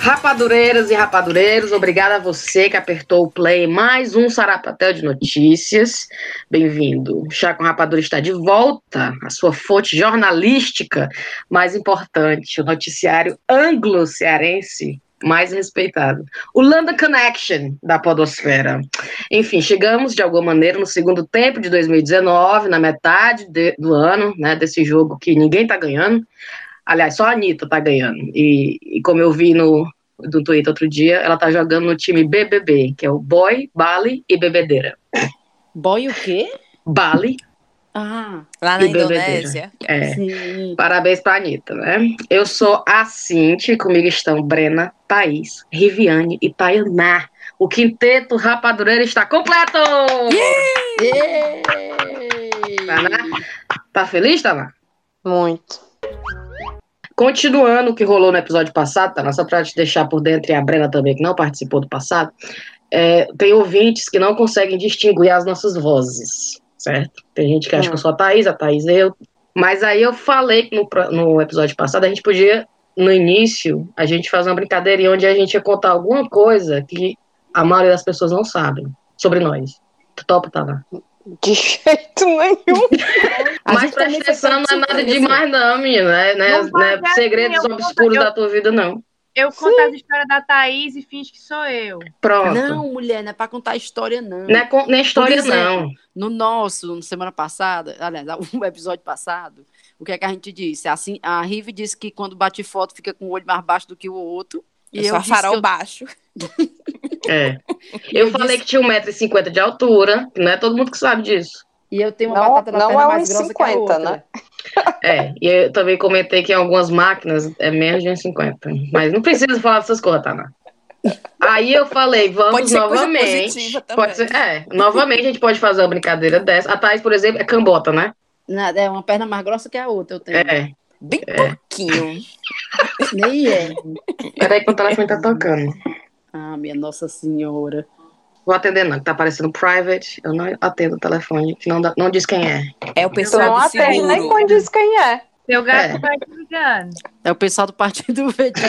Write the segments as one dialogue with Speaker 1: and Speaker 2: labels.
Speaker 1: Rapadureiras e rapadureiros, obrigada a você que apertou o play mais um Sarapatel de Notícias. Bem-vindo. Chá com Rapadura está de volta, a sua fonte jornalística mais importante, o noticiário anglo-cearense mais respeitado. O London Connection da Podosfera. Enfim, chegamos de alguma maneira no segundo tempo de 2019, na metade de, do ano, né, desse jogo que ninguém está ganhando. Aliás, só a Anitta tá ganhando. E, e, como eu vi no, no Twitter outro dia, ela tá jogando no time BBB, que é o Boy, Bali e Bebedeira.
Speaker 2: Boy o quê?
Speaker 1: Bali.
Speaker 2: Ah,
Speaker 3: lá na Indonésia.
Speaker 1: É. Sim. Parabéns pra Anitta, né? Eu sou a Cinti, comigo estão Brena, Thaís, Riviane e Tayaná. O quinteto rapadureiro está completo!
Speaker 2: Yeah!
Speaker 1: Yeah! Tá feliz, Taná?
Speaker 3: Muito.
Speaker 1: Continuando o que rolou no episódio passado, tá? Só para te deixar por dentro e a Brena também, que não participou do passado, é, tem ouvintes que não conseguem distinguir as nossas vozes, certo? Tem gente que acha hum. que eu sou a Thaís, a Thaís eu. Mas aí eu falei que no, no episódio passado a gente podia, no início, a gente fazer uma brincadeira onde a gente ia contar alguma coisa que a maioria das pessoas não sabem sobre nós. Tu topa, Tava?
Speaker 3: De jeito nenhum.
Speaker 1: Mas presta atenção, não é nada demais, não, menina. Né? Não é, não é segredos obscuros da tua vida, não.
Speaker 4: Eu conto Sim. as histórias da Thaís e finge que sou eu.
Speaker 1: Pronto.
Speaker 2: Não, mulher, não é pra contar história, não.
Speaker 1: Não é, não é história, exemplo, não.
Speaker 2: No nosso, na semana passada, aliás, o episódio passado, o que é que a gente disse? Assim, a Rive disse que quando bate foto fica com o olho mais baixo do que o outro.
Speaker 3: E eu, eu só farol eu... baixo.
Speaker 1: É. Eu, eu falei disse... que tinha 1,50m de altura, não é todo mundo que sabe disso.
Speaker 2: E eu tenho uma não, batata da
Speaker 3: não
Speaker 2: perna
Speaker 3: é
Speaker 2: mais grossa 50, que a outra. Né?
Speaker 1: É, e eu também comentei que em algumas máquinas é menos de 1,50. Mas não precisa falar dessas coisas, Tana. Aí eu falei, vamos novamente. Pode ser, é, novamente a gente pode fazer uma brincadeira dessa. A Thais, por exemplo, é cambota, né?
Speaker 2: Nada, é uma perna mais grossa que a outra, eu tenho.
Speaker 1: É.
Speaker 3: Bem é. pouquinho.
Speaker 2: Nem é.
Speaker 1: Peraí que o telefone tá tocando.
Speaker 2: Ah, minha Nossa Senhora.
Speaker 1: Vou atender não, que tá aparecendo private. Eu não atendo o telefone, que não, não diz quem é.
Speaker 3: É o pessoal não do atende seguro. nem quando diz quem é.
Speaker 4: Seu gato é. vai te ligando.
Speaker 2: É o pessoal do Partido Verde.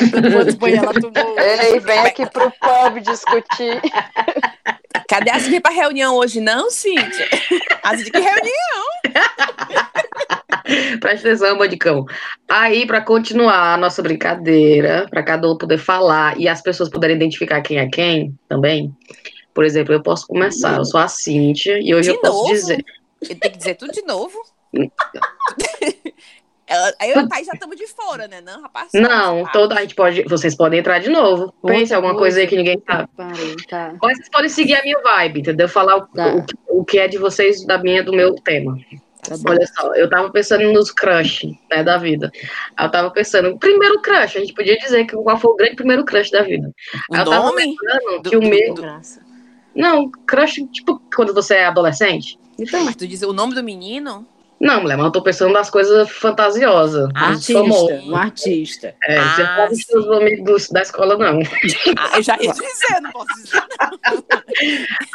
Speaker 2: Ei,
Speaker 3: vem aqui pro pub discutir. Cadê as vir pra reunião hoje, não, Cíntia? As de que reunião?
Speaker 1: Presta atenção, Bodicão. Aí, para continuar a nossa brincadeira, para cada um poder falar e as pessoas poderem identificar quem é quem também, por exemplo, eu posso começar. Eu sou a Cíntia e hoje
Speaker 3: de
Speaker 1: eu posso dizer.
Speaker 3: Eu tenho que dizer tudo de novo? Aí eu e o Thaís já estamos de fora, né? Não, rapaz?
Speaker 1: Não, toda, a gente pode, vocês podem entrar de novo. Pense alguma coisa aí que ninguém sabe.
Speaker 2: Parei, tá.
Speaker 1: Mas vocês podem seguir a minha vibe, entendeu? Falar o, tá. o, o, que é de vocês, da minha, do meu tema. Tá Olha só, eu tava pensando nos crush, né, da vida. Eu tava pensando, primeiro crush, a gente podia dizer que qual foi o grande primeiro crush da vida.
Speaker 3: O eu tava pensando
Speaker 1: do, que o meu... Não, crush, tipo, quando você é adolescente.
Speaker 3: Então, mas tu diz o nome do menino?
Speaker 1: Não, mulher, mas eu tô pensando nas coisas fantasiosas.
Speaker 2: Artista, um artista.
Speaker 1: É, ah, você pode ser os amigos da escola, não.
Speaker 3: Ah, eu já ia dizer, não posso dizer, não.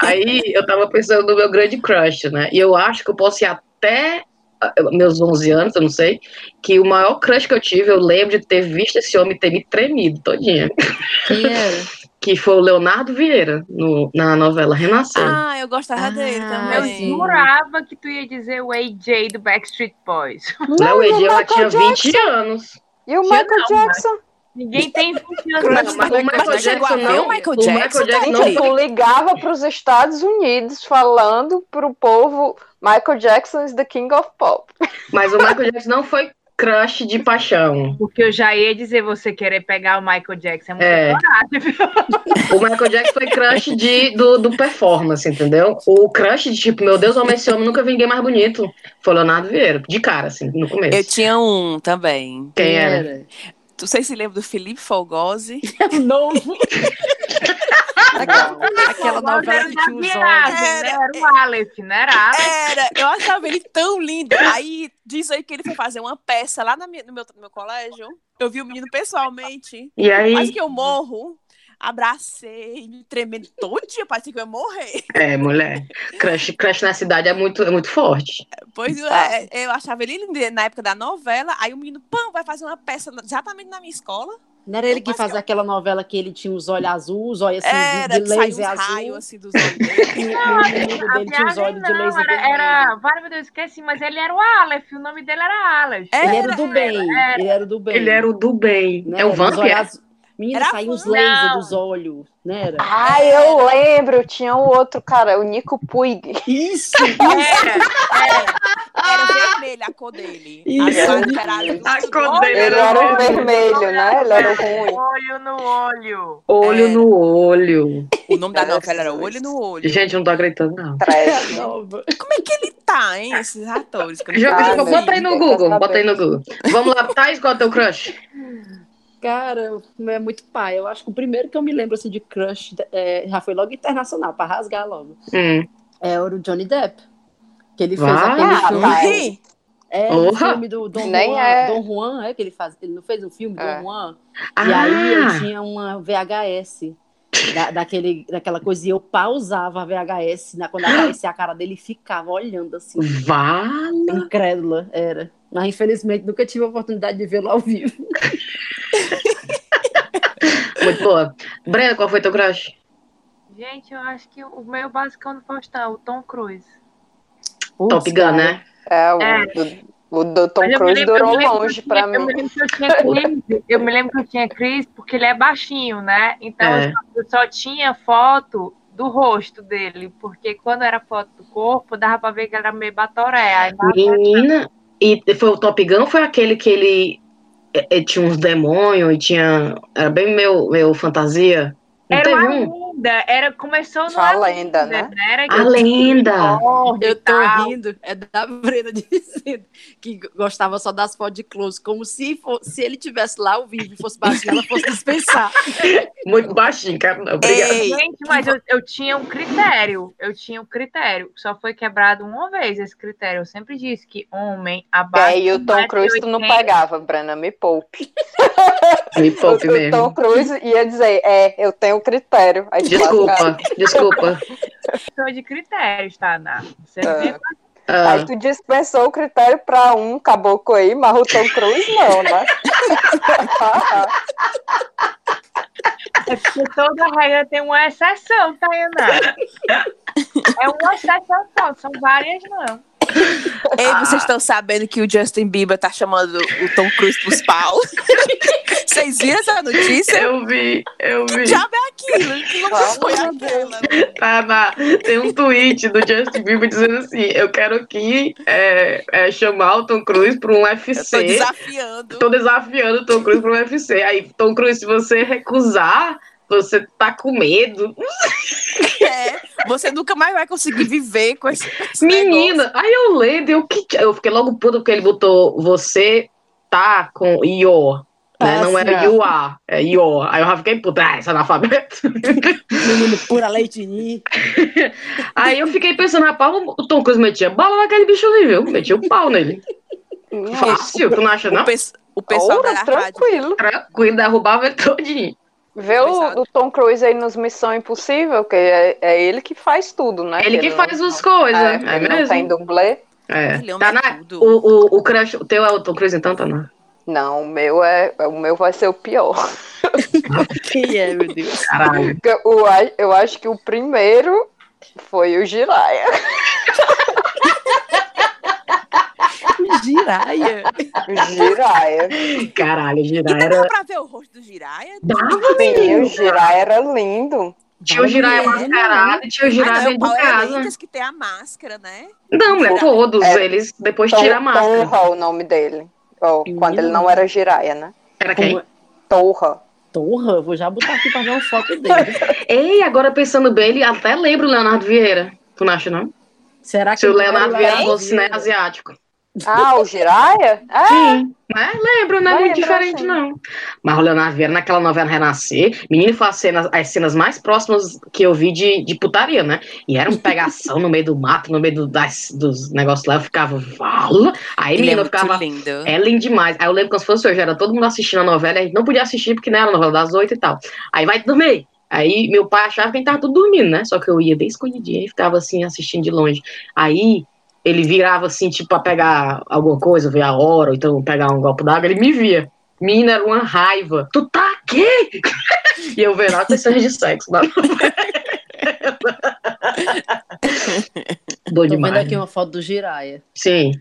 Speaker 1: Aí eu tava pensando no meu grande crush, né? E eu acho que eu posso ir até ah, meus 11 anos, eu não sei, que o maior crush que eu tive, eu lembro de ter visto esse homem ter me tremido todinha.
Speaker 2: Quem era?
Speaker 1: Que foi o Leonardo Vieira, no, na novela Renascer.
Speaker 3: Ah, eu gostava ah, dele também.
Speaker 4: Eu jurava que tu ia dizer o AJ do Backstreet Boys.
Speaker 1: Não, o AJ ela tinha Jackson. 20 anos.
Speaker 3: E o Michael não, Jackson?
Speaker 4: Ninguém tem 20 anos.
Speaker 3: Não, mas, o Michael Jackson não. O Michael Jackson, o Michael Jackson
Speaker 1: não
Speaker 3: tu ligava para os Estados Unidos falando para o povo Michael Jackson is the king of pop.
Speaker 1: Mas o Michael Jackson não foi crush de paixão.
Speaker 4: Porque eu já ia dizer você querer pegar o Michael Jackson. É, muito
Speaker 1: é. O Michael Jackson foi crush de, do, do performance, entendeu? O crush de tipo, meu Deus, homem, esse homem nunca vi ninguém mais bonito. Foi Leonardo Vieira, de cara, assim, no começo.
Speaker 3: Eu tinha um também.
Speaker 1: Quem era?
Speaker 3: Tu sei se lembra do Felipe Folgose?
Speaker 2: É novo. Aquela, aquela novela que tinha os
Speaker 4: olhos. Era, era o Aleph, não era Aleph?
Speaker 3: Era, eu achava ele tão lindo. Aí diz aí que ele foi fazer uma peça lá na minha, no, meu, no meu colégio. Eu vi o menino pessoalmente.
Speaker 1: E aí?
Speaker 3: Quase que eu morro. Abracei, me tremendo todo dia, parecia que eu ia morrer.
Speaker 1: É, mulher. Crush, crush na cidade é muito, é muito forte.
Speaker 3: Pois é, eu achava ele lindo na época da novela, aí o menino, pão, vai fazer uma peça exatamente na minha escola.
Speaker 2: Não era ele que fazia aquela novela que ele tinha os olhos azuis, os olhos assim,
Speaker 3: Era,
Speaker 2: de, de laser
Speaker 3: raios
Speaker 2: azul.
Speaker 3: assim dos olhos dele.
Speaker 2: O
Speaker 4: Não, a
Speaker 2: dele tinha os olhos de
Speaker 4: não,
Speaker 2: laser
Speaker 4: era, era. Vai, meu Deus, esqueci, mas ele era o Aleph, o nome dele era Aleph.
Speaker 2: Ele era o do
Speaker 3: Era,
Speaker 2: bem.
Speaker 4: era.
Speaker 2: Ele era o do bem.
Speaker 1: Ele era o do bem.
Speaker 2: né?
Speaker 1: É o
Speaker 2: Os
Speaker 1: Vamp?
Speaker 2: Menina,
Speaker 3: Era
Speaker 2: saiu os lasers dos olhos, não era?
Speaker 5: Ah, eu lembro, tinha o outro cara, o Nico Puig.
Speaker 2: Isso!
Speaker 4: Era,
Speaker 3: Era vermelha a cor dele.
Speaker 2: Isso.
Speaker 3: A era.
Speaker 1: A cor dele
Speaker 5: Ele era o vermelho, né? Ele era o ruim.
Speaker 4: olho no olho.
Speaker 1: Olho
Speaker 3: É.
Speaker 1: no olho.
Speaker 3: O nome da
Speaker 5: Era
Speaker 3: novela era. Olho no Olho.
Speaker 1: Gente, eu não tô acreditando, não.
Speaker 5: Trash.
Speaker 3: Como é que ele tá, hein? Esses atores.
Speaker 1: Joga,
Speaker 5: Ah, meu
Speaker 1: bota aí no Google, bota aí no Google. Vamos lá, Thais, qual é o teu crush?
Speaker 2: Cara, é muito pai. Eu acho que o primeiro que eu me lembro assim, de crush é, já foi logo internacional, pra rasgar logo.
Speaker 1: Hum.
Speaker 2: É o Johnny Depp. Que ele fez
Speaker 1: Vai.
Speaker 2: aquele filme. É, o filme do Dom
Speaker 5: Nem
Speaker 2: Juan.
Speaker 5: é.
Speaker 2: Dom Juan, é que ele faz. Ele não fez um filme,
Speaker 5: É.
Speaker 2: Dom Juan? E aí eu
Speaker 1: Ah,
Speaker 2: tinha uma VHS da, daquele, daquela coisa, e eu pausava a VHS na, quando aparecia a cara dele e ficava olhando assim,
Speaker 1: vala.
Speaker 2: incrédula, era. Mas infelizmente nunca tive a oportunidade de vê-lo ao vivo.
Speaker 1: Muito boa. Brenda, qual foi teu crush?
Speaker 4: Gente, eu acho que o meu basicão do Faustão, o Tom Cruise.
Speaker 1: Top Gun, né?
Speaker 5: É, o,
Speaker 4: É.
Speaker 5: do, o do Tom Cruise
Speaker 4: lembro-
Speaker 5: durou
Speaker 4: me lembro que
Speaker 5: longe
Speaker 4: eu
Speaker 5: pra
Speaker 4: tinha- Eu me
Speaker 5: mim.
Speaker 4: lembro que eu tinha Chris, eu me lembro que eu tinha Chris porque ele é baixinho, né? Então
Speaker 1: É.
Speaker 4: eu, só, eu só tinha foto do rosto dele, porque quando era foto do corpo, dava pra ver que ele era meio batoré.
Speaker 1: Menina. E foi o Top Gun ou foi aquele que ele, eh, tinha uns demônios e tinha. Era bem meu, meu fantasia? Não
Speaker 4: Era
Speaker 1: teve
Speaker 4: uma
Speaker 1: um?
Speaker 4: Lenda, era, começou no
Speaker 5: A lenda, né?
Speaker 4: Era
Speaker 1: A lenda!
Speaker 2: Eu tô rindo, é da Brenda dizendo que gostava só das fotos de close, como se, fo- se ele tivesse lá ao vivo e fosse baixinho, ela fosse dispensar.
Speaker 1: Muito baixinho, cara. Não, Obrigada.
Speaker 3: Ei,
Speaker 4: Gente, mas eu, eu tinha um critério. Eu tinha um critério. Só foi quebrado uma vez esse critério. Eu sempre disse que homem abaixo.
Speaker 5: É, e o Tom
Speaker 4: 1,80
Speaker 5: Cruise tu não pegava, Brana, me poupe.
Speaker 1: Me
Speaker 5: O,
Speaker 1: poupe
Speaker 5: o
Speaker 1: mesmo.
Speaker 5: Tom Cruise ia dizer, é, eu tenho critério. Aí
Speaker 1: Desculpa, desculpa.
Speaker 4: Sou de critérios, tá, Ná? Você
Speaker 5: É.
Speaker 1: Ah,
Speaker 5: Aí tu dispensou o critério pra um caboclo aí, mas o Tom Cruise não, né?
Speaker 4: É porque toda regra tem uma exceção, tá, Ana? É uma exceção só, são várias não.
Speaker 3: ei, vocês estão sabendo que o Justin Bieber tá chamando o Tom Cruise pros pau? Vocês viram essa notícia?
Speaker 1: eu vi, eu
Speaker 3: Que
Speaker 1: vi.
Speaker 3: diabo é aquilo? Que foi
Speaker 5: meu
Speaker 3: aquela?
Speaker 1: Tá, na- tem um tweet do Justin Bieber dizendo assim: Eu quero aqui é, é, chamar o Tom Cruise para um
Speaker 3: Eu tô
Speaker 1: UFC.
Speaker 3: desafiando.
Speaker 1: Tô desafiando o Tom Cruise para um UFC. Aí, Tom Cruise, se você recusar, você tá com medo.
Speaker 3: É, você nunca mais vai conseguir viver com esse, esse negócio.
Speaker 1: Menina, aí eu lendo, eu, que- eu fiquei logo puta porque ele botou você tá com your. Né?
Speaker 2: Ah,
Speaker 1: Não
Speaker 2: sim.
Speaker 1: era you are, é your. Aí eu já fiquei puta, ah, esse analfabeto.
Speaker 2: Menino pura leite ninho.
Speaker 1: Aí eu fiquei pensando, rapaz, o Tom Cruise metia bala naquele bicho ali, viu? Metia o pau nele. Fácil, tu não acha,
Speaker 3: O,
Speaker 1: não?
Speaker 3: pes- o pessoal
Speaker 5: Ora,
Speaker 3: da rádio.
Speaker 5: tranquilo.
Speaker 1: Tranquilo, derrubava ele todinho.
Speaker 5: Vê o, o Tom Cruise aí nos Missão Impossível, que é, é ele que faz tudo, né?
Speaker 1: Ele que
Speaker 5: não-
Speaker 1: faz as coisas,
Speaker 5: É,
Speaker 1: é,
Speaker 5: ele não
Speaker 1: mesmo?
Speaker 5: tem dublê.
Speaker 1: É.
Speaker 3: Ele ama
Speaker 1: Tá na, o, o, o crush, o teu é o Tom Cruise então, tá na?
Speaker 5: Não, o meu é. O meu vai ser o pior.
Speaker 2: Quem é, meu Deus?
Speaker 1: Caralho.
Speaker 5: Porque Eu, acho que o primeiro foi o Jiraya.
Speaker 2: Giraia.
Speaker 5: O Jiraya.
Speaker 1: Caralho, girar
Speaker 3: E
Speaker 1: era.
Speaker 3: dava pra ver o rosto do Jiraya?
Speaker 1: Dava,
Speaker 5: Sim,
Speaker 1: menino.
Speaker 5: o Jiraya era lindo.
Speaker 1: Tinha o girar mascarado e tinha o
Speaker 3: o
Speaker 1: dentro de casa.
Speaker 3: Rangers que tem a máscara, né?
Speaker 1: Não, mulher, todos
Speaker 5: É.
Speaker 1: eles depois
Speaker 5: Tom,
Speaker 1: tira a máscara.
Speaker 5: Torra, o nome dele. Ó, quando ele não era Jiraya, né?
Speaker 1: Era quem?
Speaker 2: Como...
Speaker 5: Torra.
Speaker 2: Torra, vou já botar aqui pra ver uma foto dele.
Speaker 1: Ei, agora pensando bem, ele até lembra o Leonardo Vieira. Tu não acha, não?
Speaker 2: Será que
Speaker 1: Se o Leonardo Vieira fosse né, asiático.
Speaker 5: Ah, o Jiraya? É,
Speaker 1: Sim, né? Lembro, não é muito diferente, não. Mas o Leonardo Vieira, naquela novela Renascer, menino foi as cenas, as cenas mais próximas que eu vi de, de putaria, né? E era um pegação no meio do mato, no meio do- das, dos negócios lá, eu ficava, vala. Aí,
Speaker 3: Ele é
Speaker 1: menino, eu
Speaker 3: muito
Speaker 1: ficava.
Speaker 3: lindo.
Speaker 1: É lindo demais. Aí eu lembro como se fosse hoje, era todo mundo assistindo a novela, a gente não podia assistir porque não era a novela das oito e tal. Aí vai dormir. Aí meu pai achava que a gente tava tudo dormindo, né? Só que eu ia bem escondidinha e ficava assim, assistindo de longe. Aí ele virava assim, tipo, pra pegar alguma coisa, ver a hora, ou então pegar um golpe d'água, ele me via. Menina, era uma raiva. Tu tá aqui? e eu vendo as cenas de sexo. Não. Bom
Speaker 2: Tô vendo
Speaker 1: demais.
Speaker 2: aqui uma foto do Jiraya.
Speaker 1: Sim.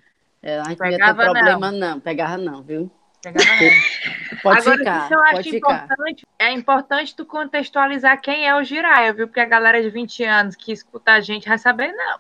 Speaker 2: É, a gente não ia ter
Speaker 4: Pegava,
Speaker 2: problema, não. Pegava não, viu?
Speaker 4: Pegava.
Speaker 2: Pode
Speaker 4: Agora,
Speaker 2: ficar,
Speaker 4: isso eu acho
Speaker 2: pode ficar.
Speaker 4: importante. É importante tu contextualizar quem é o Jiraya, viu? Porque a galera de 20 anos que escuta a gente vai saber, não.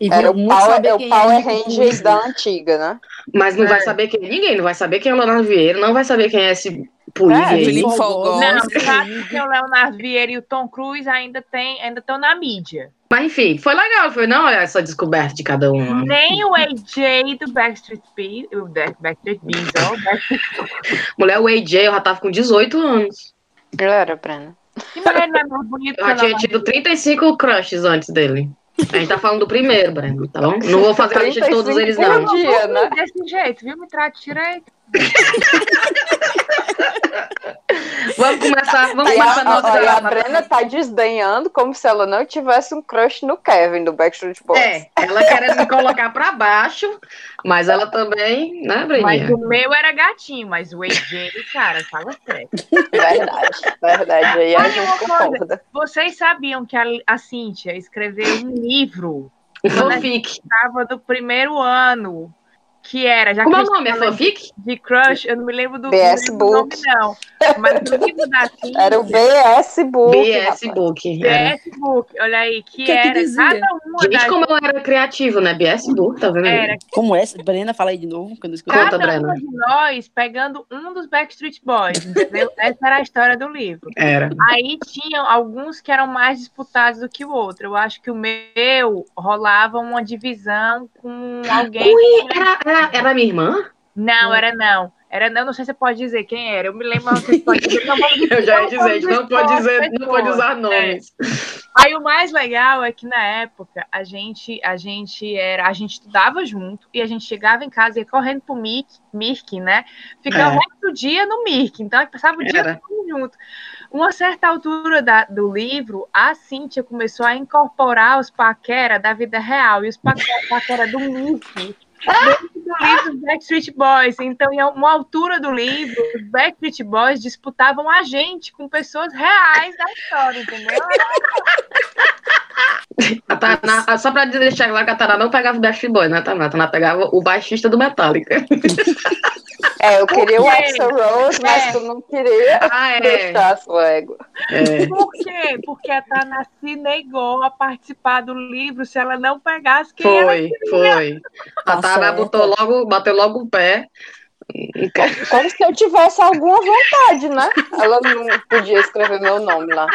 Speaker 2: E
Speaker 5: era
Speaker 2: viu
Speaker 5: o Power,
Speaker 2: saber
Speaker 5: é o Power Rangers da antiga, né?
Speaker 1: Mas não
Speaker 4: É.
Speaker 1: vai saber quem ninguém, não vai saber quem é o Leonardo Vieira, não vai saber quem é esse polícia
Speaker 5: É.
Speaker 4: Não,
Speaker 3: Nossa,
Speaker 4: o fato é que o Leonardo Vieira e o Tom Cruise ainda tem, ainda estão na mídia.
Speaker 1: Mas enfim, foi legal, foi não olha essa descoberta de cada um.
Speaker 4: Nem o AJ do Backstreet Beat, o Back- Backstreet Beats, ó, o Backstreet
Speaker 1: Mulher, o AJ, eu já tava com 18 anos.
Speaker 5: Era, Breno.
Speaker 4: Que mulher não é mais bonito
Speaker 1: Eu já
Speaker 4: o
Speaker 1: tinha tido 35 crushes antes dele. A gente tá falando do primeiro, Breno, tá bom? Não vou fazer a lista de todos
Speaker 5: 35
Speaker 1: eles, não.
Speaker 5: dia, né?
Speaker 4: Desse jeito, viu? Me trate direito.
Speaker 1: Vamos começar, vamos
Speaker 5: a,
Speaker 1: começar a
Speaker 5: a, aí a
Speaker 1: nossa.
Speaker 5: Brena tá desdenhando como se ela não tivesse um crush no Kevin do Backstreet Boys.
Speaker 1: É, ela querendo me colocar pra baixo, mas ela também, né,
Speaker 4: Mas
Speaker 1: Breninha?
Speaker 4: o meu era gatinho, mas o AJ, cara, fala sério.
Speaker 5: Verdade, verdade. Aí a
Speaker 4: Olha
Speaker 5: gente concorda.
Speaker 4: Vocês sabiam que a, a Cíntia escreveu um livro
Speaker 1: fanfic.
Speaker 4: estava do primeiro ano, que era, já que
Speaker 1: Como é o nome? É fanfic?
Speaker 4: de crush, eu não me lembro do,
Speaker 5: BS
Speaker 4: não do nome,
Speaker 5: Book.
Speaker 4: não. Mas o livro da Cíntia,
Speaker 5: Era o BS Book.
Speaker 1: BS. Book. é.
Speaker 4: BS Book, olha aí, que,
Speaker 2: Que que
Speaker 4: era
Speaker 2: dizia?
Speaker 4: cada uma
Speaker 1: Gente,
Speaker 4: das
Speaker 1: como eu era criativo, né? BS Book, tá vendo
Speaker 4: era
Speaker 2: Como essa? Brena, fala aí de novo, que eu não escutei.
Speaker 1: Conta,
Speaker 4: cada
Speaker 1: Brena.
Speaker 4: de nós pegando um dos Backstreet Boys, entendeu? Essa era a história do livro.
Speaker 1: Era.
Speaker 4: Aí tinham alguns que eram mais disputados do que o outro. Eu acho que o meu rolava uma divisão com alguém.
Speaker 1: Ui, era, era, era minha irmã?
Speaker 4: Não, era não. Era não, não sei se você pode dizer quem era. Eu me lembro, pode dizer. Não,
Speaker 1: Eu já ia dizer, não pode dizer, não pode usar nomes.
Speaker 4: Aí o mais legal é que na época a gente, a gente era, a gente estudava junto e a gente chegava em casa e ia correndo pro Mirk, Mirk né? Ficava
Speaker 1: É.
Speaker 4: o resto do dia no Mirk, então a gente passava o dia
Speaker 1: Era.
Speaker 4: todo junto. Uma certa altura da- do livro, a Cíntia começou a incorporar os paquera da vida real e os paquera, paquera do Mirk do livro Backstreet Boys. Então, em uma altura do livro, os Backstreet Boys disputavam a gente com pessoas reais da história, entendeu?
Speaker 1: A Tainá- só pra deixar claro que a Tainá não pegava o Backstreet Boy, né, Tainá? A Tainá pegava o baixista do Metallica.
Speaker 5: É, eu queria o? Axel Rose, mas
Speaker 4: É.
Speaker 5: tu não queria
Speaker 1: Ah, é.
Speaker 5: deixar a sua égua.
Speaker 1: é.
Speaker 4: Por quê? Porque a Tana se negou a participar do livro se ela não pegasse quem ela
Speaker 1: Foi, foi. A Tainá
Speaker 2: certo.
Speaker 1: botou logo, bateu logo o pé.
Speaker 5: Como se eu tivesse alguma vontade, né? Ela não podia escrever meu nome lá.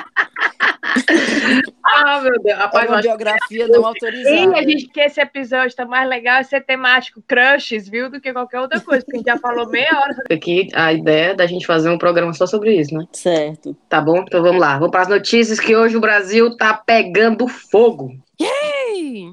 Speaker 1: Ah, meu Deus. Rapaz,
Speaker 2: É uma
Speaker 1: acho
Speaker 2: biografia não
Speaker 4: E
Speaker 2: autorizada.
Speaker 4: a gente que esse episódio tá mais legal é ser temático crushes, viu? Do que qualquer outra coisa, porque a gente já falou meia hora.
Speaker 1: aqui a ideia é da gente fazer um programa só sobre isso, né?
Speaker 2: Certo.
Speaker 1: Tá bom? Então vamos lá. Vamos para as notícias que hoje o Brasil tá pegando fogo.
Speaker 3: Ei!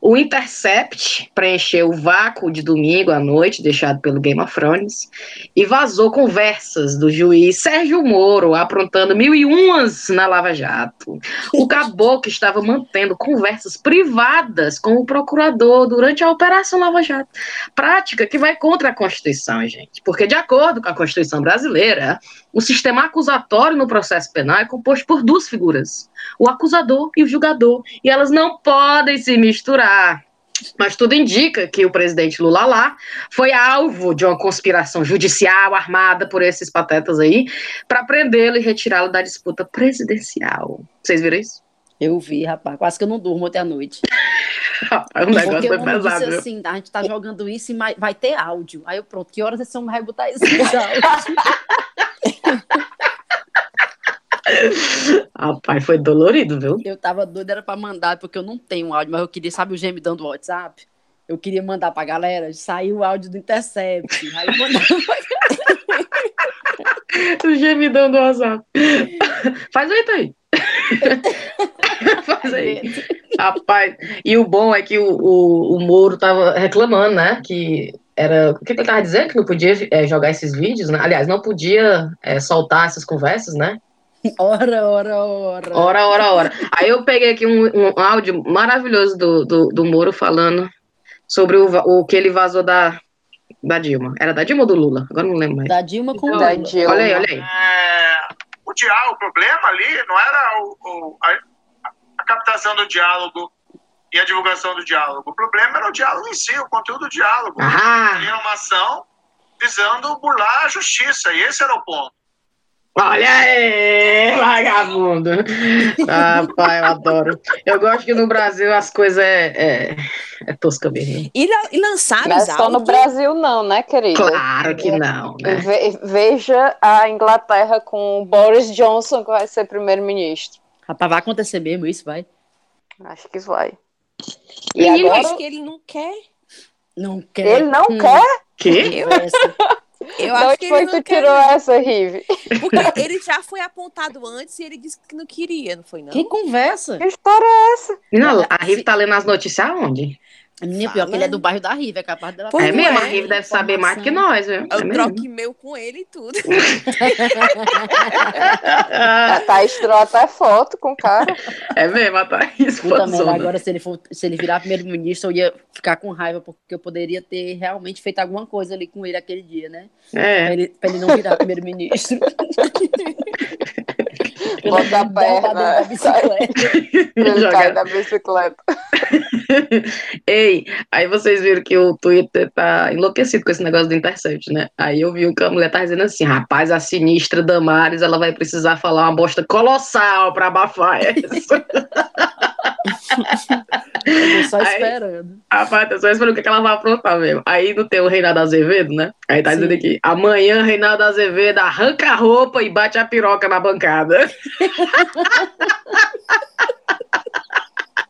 Speaker 1: O Intercept preencheu o vácuo de domingo à noite deixado pelo Game of Thrones e vazou conversas do juiz Sérgio Moro aprontando mil e umas na Lava Jato. O caboclo estava mantendo conversas privadas com o procurador durante a Operação Lava Jato. Prática que vai contra a Constituição, gente. Porque, de acordo com a Constituição brasileira, o sistema acusatório no processo penal é composto por duas figuras: o acusador e o julgador. E elas não podem se misturar. Mas tudo indica que o presidente Lula lá foi alvo de uma conspiração judicial armada por esses patetas aí para prendê-lo e retirá-lo da disputa presidencial. Vocês viram isso?
Speaker 2: Eu vi, rapaz. Quase que eu não durmo ontem à noite.
Speaker 1: Rapaz, o negócio
Speaker 2: Porque
Speaker 1: foi pesado.
Speaker 2: disse assim, a gente tá jogando isso e vai- vai ter áudio. Aí eu, pronto, que horas esse homem vai botar esse áudio?
Speaker 1: Rapaz, foi dolorido, viu?
Speaker 2: Eu tava doida, era pra mandar, porque eu não tenho áudio, mas eu queria, sabe, o gemidão do WhatsApp? eu queria mandar pra galera, saiu o áudio do Intercept. Aí eu mandava
Speaker 1: O gemidão do WhatsApp. Faz aí, Thaí. Faz aí. Rapaz, e o bom é que o, o, o Moro tava reclamando, né? Que era. O que que ele tava dizendo? Que não podia é, jogar esses vídeos, né? Aliás, não podia é, soltar essas conversas, né?
Speaker 2: hora, hora, hora.
Speaker 1: Hora, hora, hora. Aí eu peguei aqui um, um áudio maravilhoso do, do, do Moro falando sobre o, o que ele vazou da, da Dilma. Era da Dilma ou do Lula? Agora não lembro mais.
Speaker 2: Da Dilma com o Lula.
Speaker 5: Dilma.
Speaker 1: Olha aí, olha aí.
Speaker 6: É, o diálogo, o problema ali não era o- o- a, a captação do diálogo e a divulgação do diálogo. O problema era o diálogo em si, o conteúdo do diálogo.
Speaker 1: Ah,
Speaker 6: Era uma ação visando burlar a justiça, e esse era o ponto.
Speaker 1: Olha aí, vagabundo. Ah, pai, eu adoro. Eu gosto que no Brasil as coisas é, é, é tosca mesmo.
Speaker 3: E, la- e lançaram
Speaker 5: Não é
Speaker 3: os
Speaker 5: só no? Brasil, não, né, querida?
Speaker 1: Claro que não, né?
Speaker 5: Ve- Veja a Inglaterra com o Boris Johnson, que vai ser primeiro-ministro.
Speaker 2: Rapaz, vai acontecer mesmo isso, vai?
Speaker 5: Acho que vai. E
Speaker 3: Eu
Speaker 5: agora,
Speaker 3: acho que ele não quer.
Speaker 2: Não quer.
Speaker 5: ele não
Speaker 2: Hum,
Speaker 5: quer?
Speaker 1: Que?
Speaker 3: Eu acho
Speaker 5: onde
Speaker 3: que
Speaker 5: foi
Speaker 3: ele
Speaker 5: que
Speaker 3: não
Speaker 5: tu
Speaker 3: quer.
Speaker 5: tirou
Speaker 3: não.
Speaker 5: essa, Rive?
Speaker 3: Porque ele já foi apontado antes e ele disse que não queria, não foi não?
Speaker 2: Que conversa?
Speaker 5: Que história é essa?
Speaker 1: Não, a Rive tá lendo as notícias aonde?
Speaker 2: Menina, pior que ele é do bairro da Riva, é capaz dela
Speaker 3: Pois
Speaker 1: é mesmo, a
Speaker 3: é,
Speaker 1: Rive deve saber mais que nós, viu? É
Speaker 3: Eu
Speaker 1: mesmo.
Speaker 3: troque meu com ele e tudo.
Speaker 5: A Thaís tirou até foto com o cara.
Speaker 1: É mesmo, a Thaís
Speaker 2: Puta merda,
Speaker 1: fãzona.
Speaker 2: agora se ele, for, se ele virar primeiro-ministro, eu ia ficar com raiva, porque eu poderia ter realmente feito alguma coisa ali com ele aquele dia, né? Pra
Speaker 1: É,
Speaker 2: ele, pra ele não virar primeiro-ministro.
Speaker 5: Bota a perna.
Speaker 2: bicicleta.
Speaker 5: Ele
Speaker 1: Joga-
Speaker 5: cai da bicicleta.
Speaker 1: Ei, aí vocês viram que o Twitter tá enlouquecido com esse negócio do Intercept, né? Aí eu vi que a mulher tá dizendo assim, rapaz, a sinistra Damares, ela vai precisar falar uma bosta colossal pra abafar isso.
Speaker 2: Eu só
Speaker 1: Aí-
Speaker 2: esperando.
Speaker 1: rapaz, tô só esperando o que que ela vai aprontar mesmo. Aí não tem o Reinaldo Azevedo, né? Aí tá
Speaker 2: Sim.
Speaker 1: dizendo aqui, amanhã Reinaldo Azevedo arranca a roupa e bate a piroca na bancada.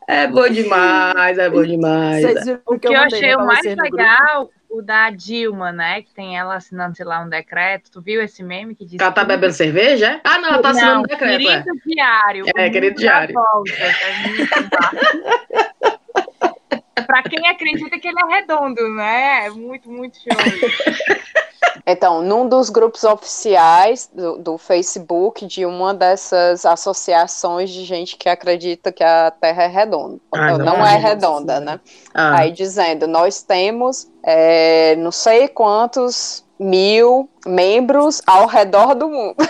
Speaker 1: É bom demais, é bom demais.
Speaker 2: Vocês viram
Speaker 4: O que
Speaker 2: eu
Speaker 4: eu
Speaker 2: mandei,
Speaker 4: achei o mais legal, o da Dilma, né? Que tem ela assinando, sei lá, um decreto. Tu viu esse meme que diz.
Speaker 1: Ela tá
Speaker 4: tudo?
Speaker 1: bebendo cerveja? é? Ah, não, ela tá assinando
Speaker 4: Não,
Speaker 1: um decreto. é.
Speaker 4: querido diário.
Speaker 1: É, querido diário.
Speaker 4: é muito pra quem acredita que ele é redondo, né? É muito, muito show.
Speaker 5: Então, num dos grupos oficiais do, do Facebook de uma dessas associações de gente que acredita que a Terra é redonda.
Speaker 1: Ah,
Speaker 5: não,
Speaker 1: não.
Speaker 5: é
Speaker 2: Ah,
Speaker 5: redonda,
Speaker 2: sim.
Speaker 5: né?
Speaker 1: Ah,
Speaker 5: Aí dizendo, nós temos é, não sei quantos mil membros ao redor do mundo.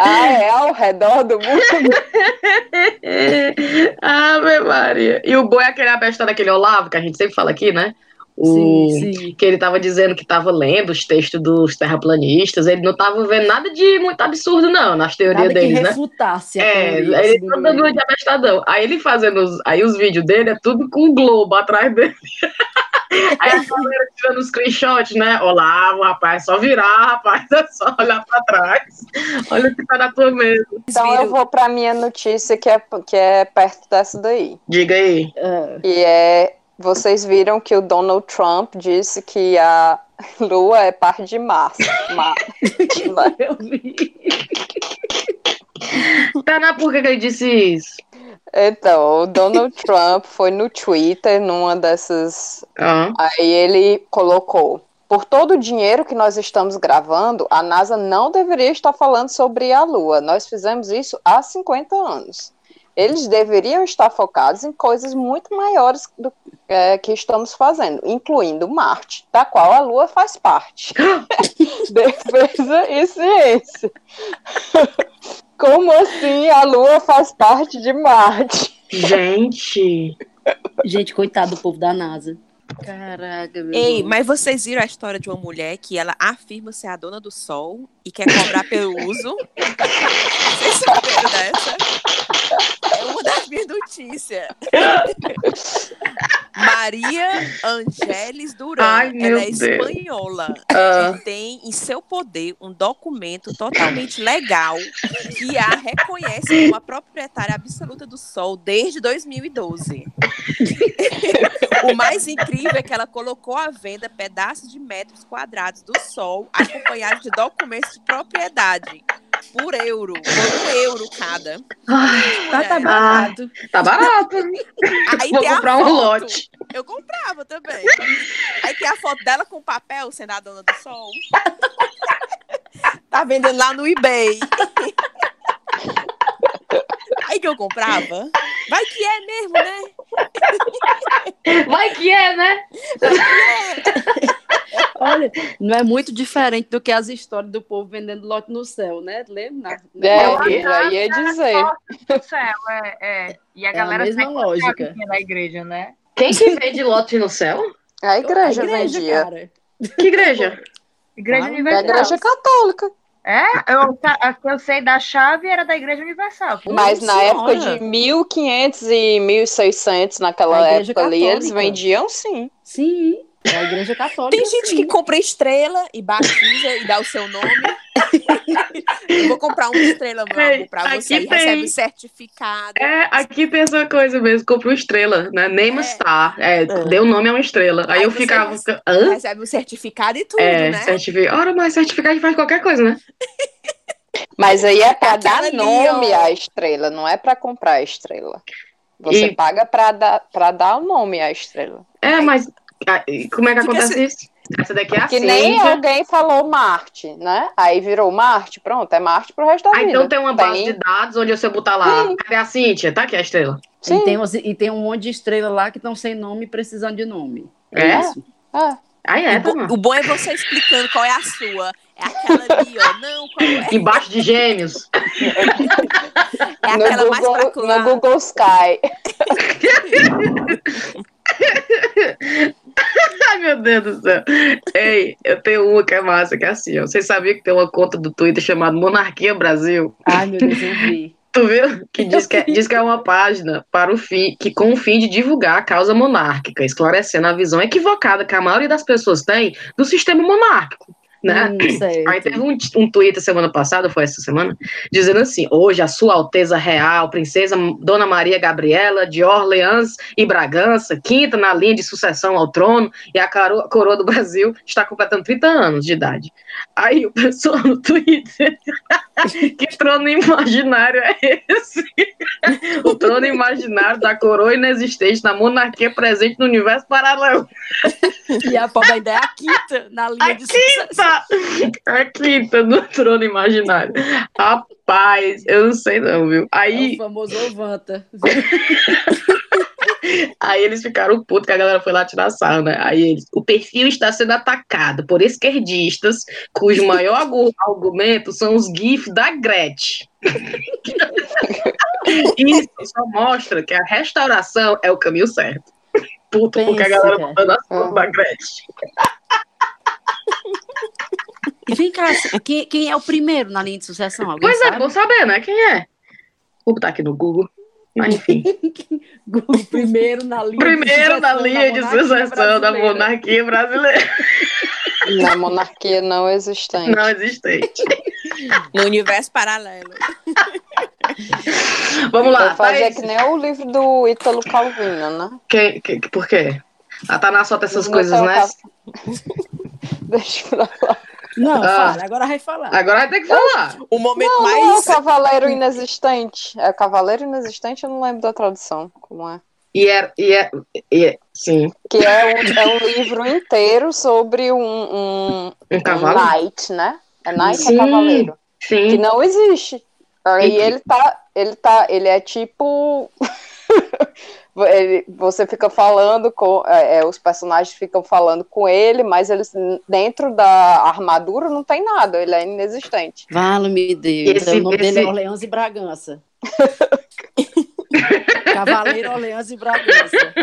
Speaker 5: ah, é ao redor do mundo?
Speaker 1: Ave Maria. E o boi é aquele abestado daquele Olavo, que a gente sempre fala aqui, né? O...
Speaker 2: Sim, sim.
Speaker 1: Que ele tava dizendo que tava lendo os textos dos terraplanistas, ele não tava vendo nada de muito absurdo, não, nas teorias
Speaker 2: Nada que
Speaker 1: deles, né?
Speaker 2: refutasse a
Speaker 1: É, ele tá dando de abestadão. Aí ele fazendo os, aí os vídeos dele é tudo com o globo atrás dele. Aí a galera tirando os screenshots, né? Olavo, rapaz, é só virar, rapaz, é só olhar pra trás. Olha o que tá na tua mesa.
Speaker 5: Então eu vou para minha notícia que é, que é perto dessa daí.
Speaker 1: Diga aí.
Speaker 2: É,
Speaker 5: E é, vocês viram que o Donald Trump disse que a Lua é parte de Marte. Mar-
Speaker 2: eu vi.
Speaker 1: Tá na por que que ele disse isso?
Speaker 5: Então, o Donald Trump foi no Twitter, numa dessas.
Speaker 1: Ah,
Speaker 5: Aí ele colocou. Por todo o dinheiro que nós estamos gravando, a NASA não deveria estar falando sobre a Lua. Nós fizemos isso há 50 anos. Eles deveriam estar focados em coisas muito maiores do é, que estamos fazendo, incluindo Marte, da qual a Lua faz parte. Defesa e ciência. Como assim a Lua faz parte de Marte?
Speaker 1: gente.
Speaker 2: Gente, coitado do povo da NASA. Caraca, meu
Speaker 3: Ei,
Speaker 2: irmão.
Speaker 3: mas vocês viram a história de uma mulher que ela afirma ser a dona do sol e quer cobrar pelo uso? Vocês saberam dessa? É uma das minhas notícias. Maria Angeles Duran.
Speaker 1: Ai,
Speaker 3: Ela é
Speaker 1: Deus.
Speaker 3: espanhola.
Speaker 1: Ah,
Speaker 3: E tem em seu poder um documento totalmente legal que a reconhece como a proprietária absoluta do Sol desde 2012. o mais incrível é que ela colocou à venda pedaços de metros quadrados do Sol acompanhados de documentos de propriedade por euro, por um euro cada.
Speaker 1: ai,
Speaker 2: Tá, tá barato.
Speaker 1: tá barato.
Speaker 3: Aí
Speaker 1: Vou comprar um lote.
Speaker 3: Eu comprava também. Aí tem a foto dela com papel sendo a dona do sol. Tá vendendo lá no eBay. Aí que eu comprava. Vai que é mesmo, né?
Speaker 1: Vai que é, né?
Speaker 2: Olha, não é muito diferente do que as histórias do povo vendendo lote no céu, né? Lembra?
Speaker 5: É, já ia dizer.
Speaker 4: céu, é, é. E a
Speaker 2: É a
Speaker 4: galera
Speaker 2: mesma
Speaker 4: sai
Speaker 2: lógica.
Speaker 4: da igreja, né?
Speaker 1: Quem que vende lote no céu?
Speaker 5: A igreja,
Speaker 2: A
Speaker 5: vendia.
Speaker 2: cara.
Speaker 1: Que igreja?
Speaker 4: Igreja
Speaker 2: Ah,
Speaker 5: É a
Speaker 4: Universal.
Speaker 5: igreja católica.
Speaker 4: É, eu, a que eu sei da chave era da Igreja Universal.
Speaker 5: Mas na
Speaker 2: senhora.
Speaker 5: época de 1500 e 1600, naquela época ali, eles
Speaker 2: católica.
Speaker 5: vendiam sim.
Speaker 2: Sim, é a igreja católica.
Speaker 3: Tem gente
Speaker 2: sim.
Speaker 3: que compra estrela e batiza e dá o seu nome. Eu vou comprar uma estrela, meu
Speaker 1: Ei,
Speaker 3: amor, pra você. recebe
Speaker 1: tem.
Speaker 3: o certificado.
Speaker 1: É, aqui tem essa coisa mesmo, comprou estrela, né? Name
Speaker 3: É.
Speaker 1: star. É, deu nome a uma estrela. Aí,
Speaker 3: Aí
Speaker 1: eu ficava.
Speaker 3: recebe-
Speaker 1: Hã?
Speaker 3: Recebe o certificado e tudo,
Speaker 1: É,
Speaker 3: né?
Speaker 1: certificado. Ora, mas certificado faz qualquer coisa, né?
Speaker 5: Mas aí é pra
Speaker 3: Aquela
Speaker 5: dar
Speaker 3: ali,
Speaker 5: nome
Speaker 3: ó.
Speaker 5: à estrela, não é pra comprar a estrela. Você
Speaker 1: E-
Speaker 5: paga pra dar, pra dar o nome à estrela.
Speaker 1: É, mas ah, como é que acontece isso? Essa daqui é a
Speaker 5: Que nem alguém falou Marte, né? Aí virou Marte, pronto, é Marte pro resto da
Speaker 1: Ah,
Speaker 5: vida.
Speaker 1: então tem uma base de dados onde você botar lá.
Speaker 5: Sim.
Speaker 1: Cadê a Cíntia? Tá aqui a estrela.
Speaker 5: Sim.
Speaker 2: E tem, e tem um monte de estrela lá que estão sem nome e precisando de nome.
Speaker 1: É?
Speaker 2: isso.
Speaker 5: É.
Speaker 1: Aí é,
Speaker 3: o,
Speaker 1: tá,
Speaker 3: o bom é você explicando qual é a sua. É aquela ali, ó. Não, qual é?
Speaker 1: Embaixo de gêmeos.
Speaker 3: É
Speaker 5: no,
Speaker 3: aquela mais pra
Speaker 5: Google, no Google Sky.
Speaker 1: Ai, meu Deus do céu. Ei, eu tenho uma que é massa, que é assim, ó. Vocês sabiam que tem uma conta do Twitter chamada Monarquia Brasil?
Speaker 2: Ai, meu Deus, eu vi.
Speaker 1: Tu viu? Que diz que, é, diz que é uma página para o fim, que com o fim de divulgar a causa monárquica, esclarecendo a visão equivocada que a maioria das pessoas tem do sistema monárquico. Né?
Speaker 2: Hum.
Speaker 1: Aí teve um, um Twitter semana passada, foi essa semana, dizendo assim: hoje a Sua Alteza Real, Princesa Dona Maria Gabriela de Orleans e Bragança, quinta na linha de sucessão ao trono, e a coroa do Brasil está completando 30 anos de idade. Aí o pessoal no Twitter, que trono imaginário é esse? o trono imaginário da coroa inexistente na monarquia presente no universo paralelo.
Speaker 2: E a pobre ainda é a quinta na linha
Speaker 1: A
Speaker 2: de sucesso.
Speaker 1: quinta! A quinta no trono imaginário. Rapaz, eu não sei não, viu?
Speaker 2: É
Speaker 1: Aí,
Speaker 2: o famoso Ovanta.
Speaker 1: aí eles ficaram putos que a galera foi lá tirar sarro, né? Aí eles, o perfil está sendo atacado por esquerdistas cujo maior argu- argumento são os GIFs da Gretchen. Isso só mostra que a restauração é o caminho certo. Puto, porque a galera botando as fotos da Gretchen.
Speaker 2: E vem cá, quem, quem é o primeiro na linha de sucessão? Alguém
Speaker 1: Pois é,
Speaker 2: sabe?
Speaker 1: vou saber, né? Quem é? Vou botar aqui no Google. Mas enfim.
Speaker 2: O primeiro na linha
Speaker 1: Primeiro
Speaker 2: de
Speaker 1: na
Speaker 2: sucessão
Speaker 1: linha de sucessão da monarquia brasileira.
Speaker 5: Na monarquia não existente.
Speaker 1: Não existente.
Speaker 3: No universo paralelo.
Speaker 1: Vamos lá.
Speaker 5: Vou fazer
Speaker 1: Thaís.
Speaker 5: que nem o livro do Ítalo Calvino, né?
Speaker 1: Que, que, por quê? A Taná solta essas
Speaker 5: Não
Speaker 1: coisas, né?
Speaker 5: colocar- Deixa eu falar.
Speaker 2: Não,
Speaker 1: Ah.
Speaker 2: fala, agora vai falar.
Speaker 1: Agora vai ter que falar.
Speaker 3: O momento
Speaker 5: Não, não é o
Speaker 3: mais.
Speaker 5: Cavaleiro Inexistente. É o Cavaleiro Inexistente, eu não lembro da tradução. Como é?
Speaker 1: E é, e é, e é sim,
Speaker 5: Que é um, é um livro inteiro sobre um, um,
Speaker 1: um
Speaker 5: um
Speaker 1: cavalo.
Speaker 5: knight, né? É knight
Speaker 1: Sim,
Speaker 5: ou cavaleiro? Que
Speaker 1: Sim.
Speaker 5: não existe. Aí
Speaker 1: E-
Speaker 5: ele tá, ele tá, ele é tipo. ele- você fica falando com. é, é, os personagens ficam falando com ele, mas eles dentro da armadura não tem nada, ele é inexistente.
Speaker 2: Vale-me Deus.
Speaker 1: Esse-
Speaker 2: o nome dele é
Speaker 1: esse-
Speaker 2: Orleans e Bragança. Cavaleiro Orleans e Bragança.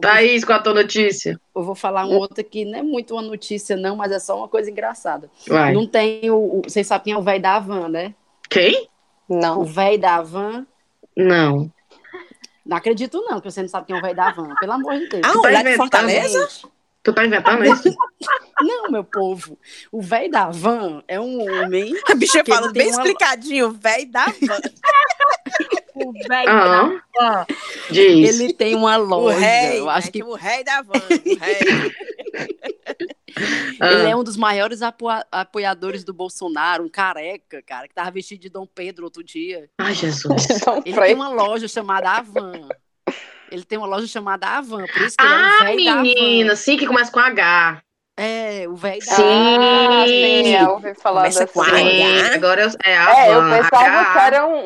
Speaker 1: Thaís, qual a tua notícia?
Speaker 2: Eu vou falar um outro que não é muito uma notícia, não, mas é só uma coisa engraçada.
Speaker 1: Vai.
Speaker 2: Não tem o. o- Vocês sabem quem é o velho da van, né?
Speaker 1: Quem?
Speaker 2: O
Speaker 5: Não.
Speaker 2: velho da van
Speaker 1: Não.
Speaker 2: Não acredito, não, que você não sabe quem é o velho da van, pelo amor de Deus.
Speaker 3: Ah, o
Speaker 1: tá
Speaker 3: lá de
Speaker 1: inventando?
Speaker 3: Fortaleza?
Speaker 1: Tu tá inventando isso?
Speaker 2: Não, meu povo. O velho da van é um homem.
Speaker 3: A bicha
Speaker 2: ele tem
Speaker 3: bem
Speaker 2: uma-
Speaker 3: explicadinho, velho da van.
Speaker 4: O velho
Speaker 1: Aham.
Speaker 4: da van.
Speaker 1: Diz.
Speaker 2: Ele tem uma
Speaker 3: O
Speaker 2: loja.
Speaker 3: rei,
Speaker 2: eu acho
Speaker 3: né,
Speaker 2: que
Speaker 3: o rei da van, o rei.
Speaker 2: ele
Speaker 1: Ah,
Speaker 2: é um dos maiores apoia- apoiadores do Bolsonaro, um careca, cara, que tava vestido de Dom Pedro outro dia.
Speaker 1: Ai, Jesus.
Speaker 2: Ele tem uma loja chamada Avan. Ele tem uma loja chamada Avan, por isso que ele é o
Speaker 1: Ah,
Speaker 2: velho da
Speaker 1: menina,
Speaker 2: van.
Speaker 1: sim, que começa com H.
Speaker 2: É, o velho da
Speaker 1: Sim.
Speaker 5: Ah, sim, eu ouvi falar
Speaker 3: Começa
Speaker 5: dessa.
Speaker 3: com A.
Speaker 1: Sim,
Speaker 3: H.
Speaker 1: agora eu, é a
Speaker 5: É, eu pensava
Speaker 1: H.
Speaker 5: que era um,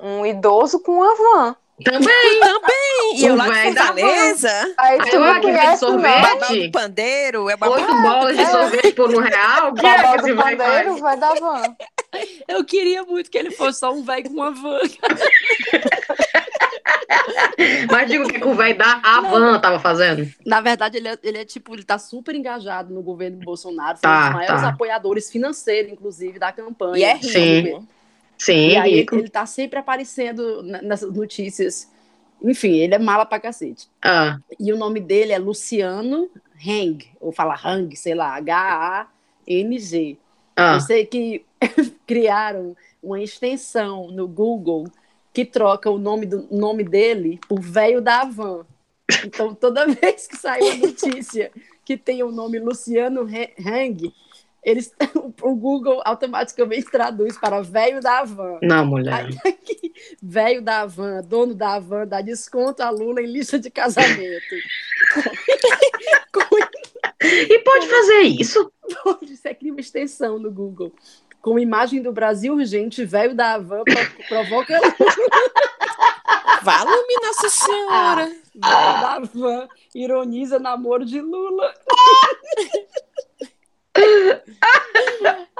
Speaker 5: um- um idoso com uma van.
Speaker 1: Também.
Speaker 3: Também. E eu
Speaker 1: O
Speaker 3: lá de
Speaker 1: da.
Speaker 3: Fortaleza.
Speaker 5: Aí tu
Speaker 1: aqui vende
Speaker 5: conhece,
Speaker 1: sorvete.
Speaker 3: pandeiro. É babal...
Speaker 1: Oito bolas de
Speaker 5: É.
Speaker 1: sorvete por um real. Que é que esse
Speaker 5: do
Speaker 1: vai
Speaker 5: pandeiro
Speaker 1: faz?
Speaker 5: vai dar van.
Speaker 2: Eu queria muito que ele fosse só um velho com uma van.
Speaker 1: Mas digo o que o velho da Avan tava fazendo.
Speaker 2: Na verdade, ele é, ele é tipo, ele tá super engajado no governo Bolsonaro, foi
Speaker 1: Tá,
Speaker 2: um dos maiores
Speaker 1: tá.
Speaker 2: apoiadores financeiros, inclusive, da campanha.
Speaker 3: E é
Speaker 2: do
Speaker 1: Sim. Sim,
Speaker 2: E aí
Speaker 1: rico.
Speaker 2: ele tá sempre aparecendo nessas notícias. Enfim, ele é mala pra cacete.
Speaker 1: Ah,
Speaker 2: E o nome dele é Luciano Hang, ou fala Hang, sei lá, H-A-N-G.
Speaker 1: ah.
Speaker 2: Eu sei que criaram uma extensão no Google que troca o nome, do, nome dele por velho da Havan. Então, toda vez que sai uma notícia que tem o nome Luciano Hang, eles, o Google automaticamente traduz para velho da Havan.
Speaker 1: Não, mulher.
Speaker 2: Tá velho da Havan, dono da Havan, dá desconto a Lula em lista de casamento.
Speaker 1: E pode fazer isso?
Speaker 2: Onde você cria uma extensão no Google. Com imagem do Brasil urgente, velho da Havan pro- provoca
Speaker 3: Vale-me Nossa Senhora.
Speaker 2: velho da Havan, ironiza namoro de Lula.